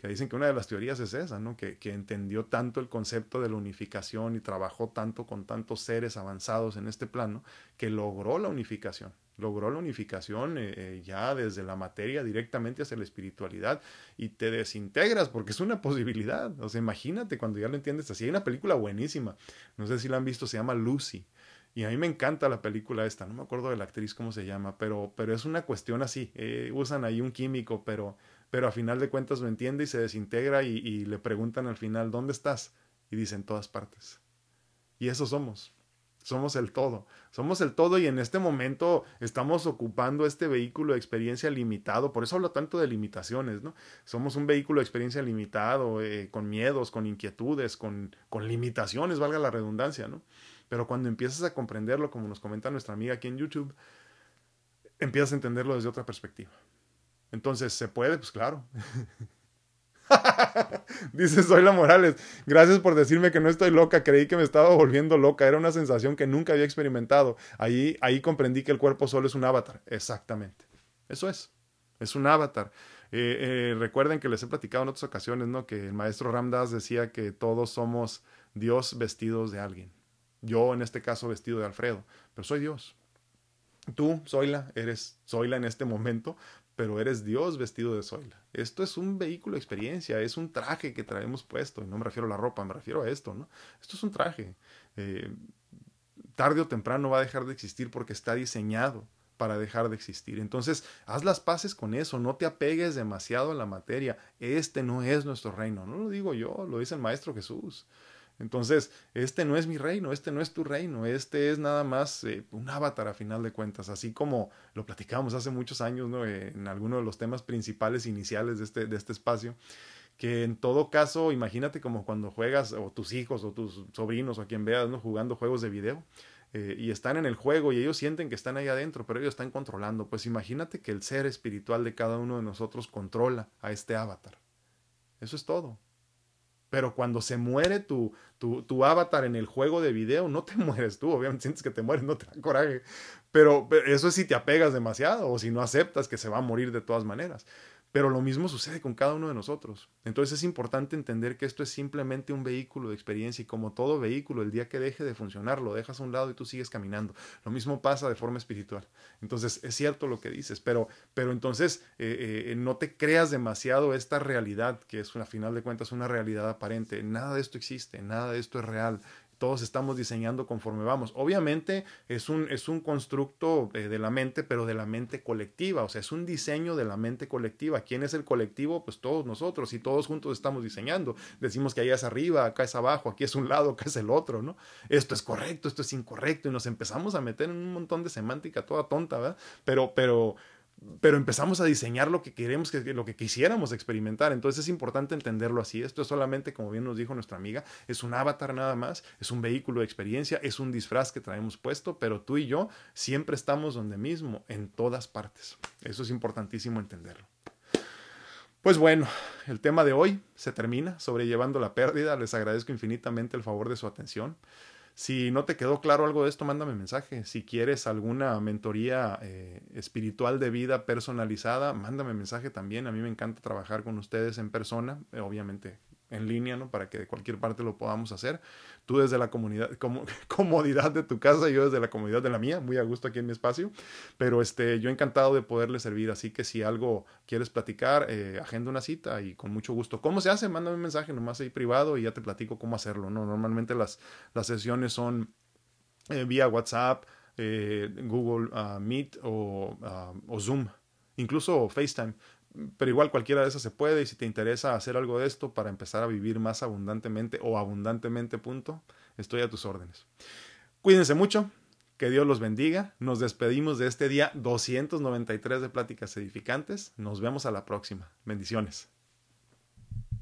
que dicen que una de las teorías es esa, ¿no? Que, que, entendió tanto el concepto de la unificación y trabajó tanto con tantos seres avanzados en este plano, que logró la unificación, logró la unificación eh, eh, ya desde la materia directamente hacia la espiritualidad y te desintegras porque es una posibilidad, o sea, imagínate cuando ya lo entiendes así, hay una película buenísima, no sé si la han visto, se llama Lucy. Y a mí me encanta la película esta, no me acuerdo de la actriz cómo se llama, pero, pero es una cuestión así. Eh, usan ahí un químico, pero pero a final de cuentas lo entiende y se desintegra y, le preguntan al final, ¿dónde estás? Y dicen todas partes. Y eso somos. Somos el todo. Somos el todo y en este momento estamos ocupando este vehículo de experiencia limitado. Por eso hablo tanto de limitaciones, ¿no? Somos un vehículo de experiencia limitado, eh, con miedos, con inquietudes, con, con limitaciones, valga la redundancia, ¿no? Pero cuando empiezas a comprenderlo, como nos comenta nuestra amiga aquí en YouTube, empiezas a entenderlo desde otra perspectiva. Entonces, ¿se puede? Pues claro. Dice Zoila Morales, gracias por decirme que no estoy loca, creí que me estaba volviendo loca, era una sensación que nunca había experimentado. Ahí, ahí comprendí que el cuerpo solo es un avatar. Exactamente. Eso es. Es un avatar. Eh, eh, recuerden que les he platicado en otras ocasiones, ¿no? Que el maestro Ramdas decía que todos somos Dios vestidos de alguien. Yo, en este caso, vestido de Alfredo, pero soy Dios. Tú, Zoila, eres Zoila en este momento, pero eres Dios vestido de Zoila. Esto es un vehículo de experiencia, es un traje que traemos puesto, y no me refiero a la ropa, me refiero a esto, ¿no? Esto es un traje. Eh, tarde o temprano va a dejar de existir porque está diseñado para dejar de existir. Entonces, haz las paces con eso, no te apegues demasiado a la materia. Este no es nuestro reino, no lo digo yo, lo dice el Maestro Jesús. Entonces, este no es mi reino, este no es tu reino, este es nada más eh, un avatar a final de cuentas, así como lo platicábamos hace muchos años ¿no? Eh, en alguno de los temas principales iniciales de este, de este espacio, que en todo caso, imagínate como cuando juegas, o tus hijos, o tus sobrinos, o quien veas, ¿no? jugando juegos de video, eh, y están en el juego y ellos sienten que están ahí adentro, pero ellos están controlando. Pues imagínate que el ser espiritual de cada uno de nosotros controla a este avatar. Eso es todo. Pero cuando se muere tu, tu, tu, avatar en el juego de video, no te mueres tú, obviamente sientes que te mueres, no te da coraje. Pero eso es si te apegas demasiado o si no aceptas que se va a morir de todas maneras. Pero lo mismo sucede con cada uno de nosotros. Entonces es importante entender que esto es simplemente un vehículo de experiencia y como todo vehículo, el día que deje de funcionar, lo dejas a un lado y tú sigues caminando. Lo mismo pasa de forma espiritual. Entonces es cierto lo que dices, pero, pero entonces eh, eh, no te creas demasiado esta realidad, que es a final de cuentas una realidad aparente. Nada de esto existe, nada de esto es real todos estamos diseñando conforme vamos. Obviamente es un, es un constructo eh, de la mente, pero de la mente colectiva, o sea, es un diseño de la mente colectiva. ¿Quién es el colectivo? Pues todos nosotros y todos juntos estamos diseñando. Decimos que allá es arriba, acá es abajo, aquí es un lado, acá es el otro, ¿no? Esto es correcto, esto es incorrecto y nos empezamos a meter en un montón de semántica toda tonta, ¿verdad? Pero, pero, pero empezamos a diseñar lo que queremos, que, lo que quisiéramos experimentar. Entonces es importante entenderlo así. Esto es solamente, como bien nos dijo nuestra amiga, es un avatar nada más, es un vehículo de experiencia, es un disfraz que traemos puesto, pero tú y yo siempre estamos donde mismo, en todas partes. Eso es importantísimo entenderlo. Pues bueno, el tema de hoy se termina, sobrellevando la pérdida. Les agradezco infinitamente el favor de su atención. Si no te quedó claro algo de esto, mándame mensaje. Si quieres alguna mentoría eh, espiritual de vida personalizada, mándame mensaje también. A mí me encanta trabajar con ustedes en persona, eh, obviamente en línea, ¿no? Para que de cualquier parte lo podamos hacer. Tú desde la comunidad, como, comodidad de tu casa, yo desde la comodidad de la mía, muy a gusto aquí en mi espacio. Pero este, yo encantado de poderle servir. Así que si algo quieres platicar, eh, agenda una cita y con mucho gusto. ¿Cómo se hace? Mándame un mensaje nomás ahí privado y ya te platico cómo hacerlo, ¿no? Normalmente las, las sesiones son eh, vía WhatsApp, eh, Google uh, Meet o, uh, o Zoom, incluso FaceTime pero igual cualquiera de esas se puede y si te interesa hacer algo de esto para empezar a vivir más abundantemente o abundantemente punto, estoy a tus órdenes. Cuídense mucho, que Dios los bendiga. Nos despedimos de este día 293 de Pláticas Edificantes. Nos vemos a la próxima. Bendiciones.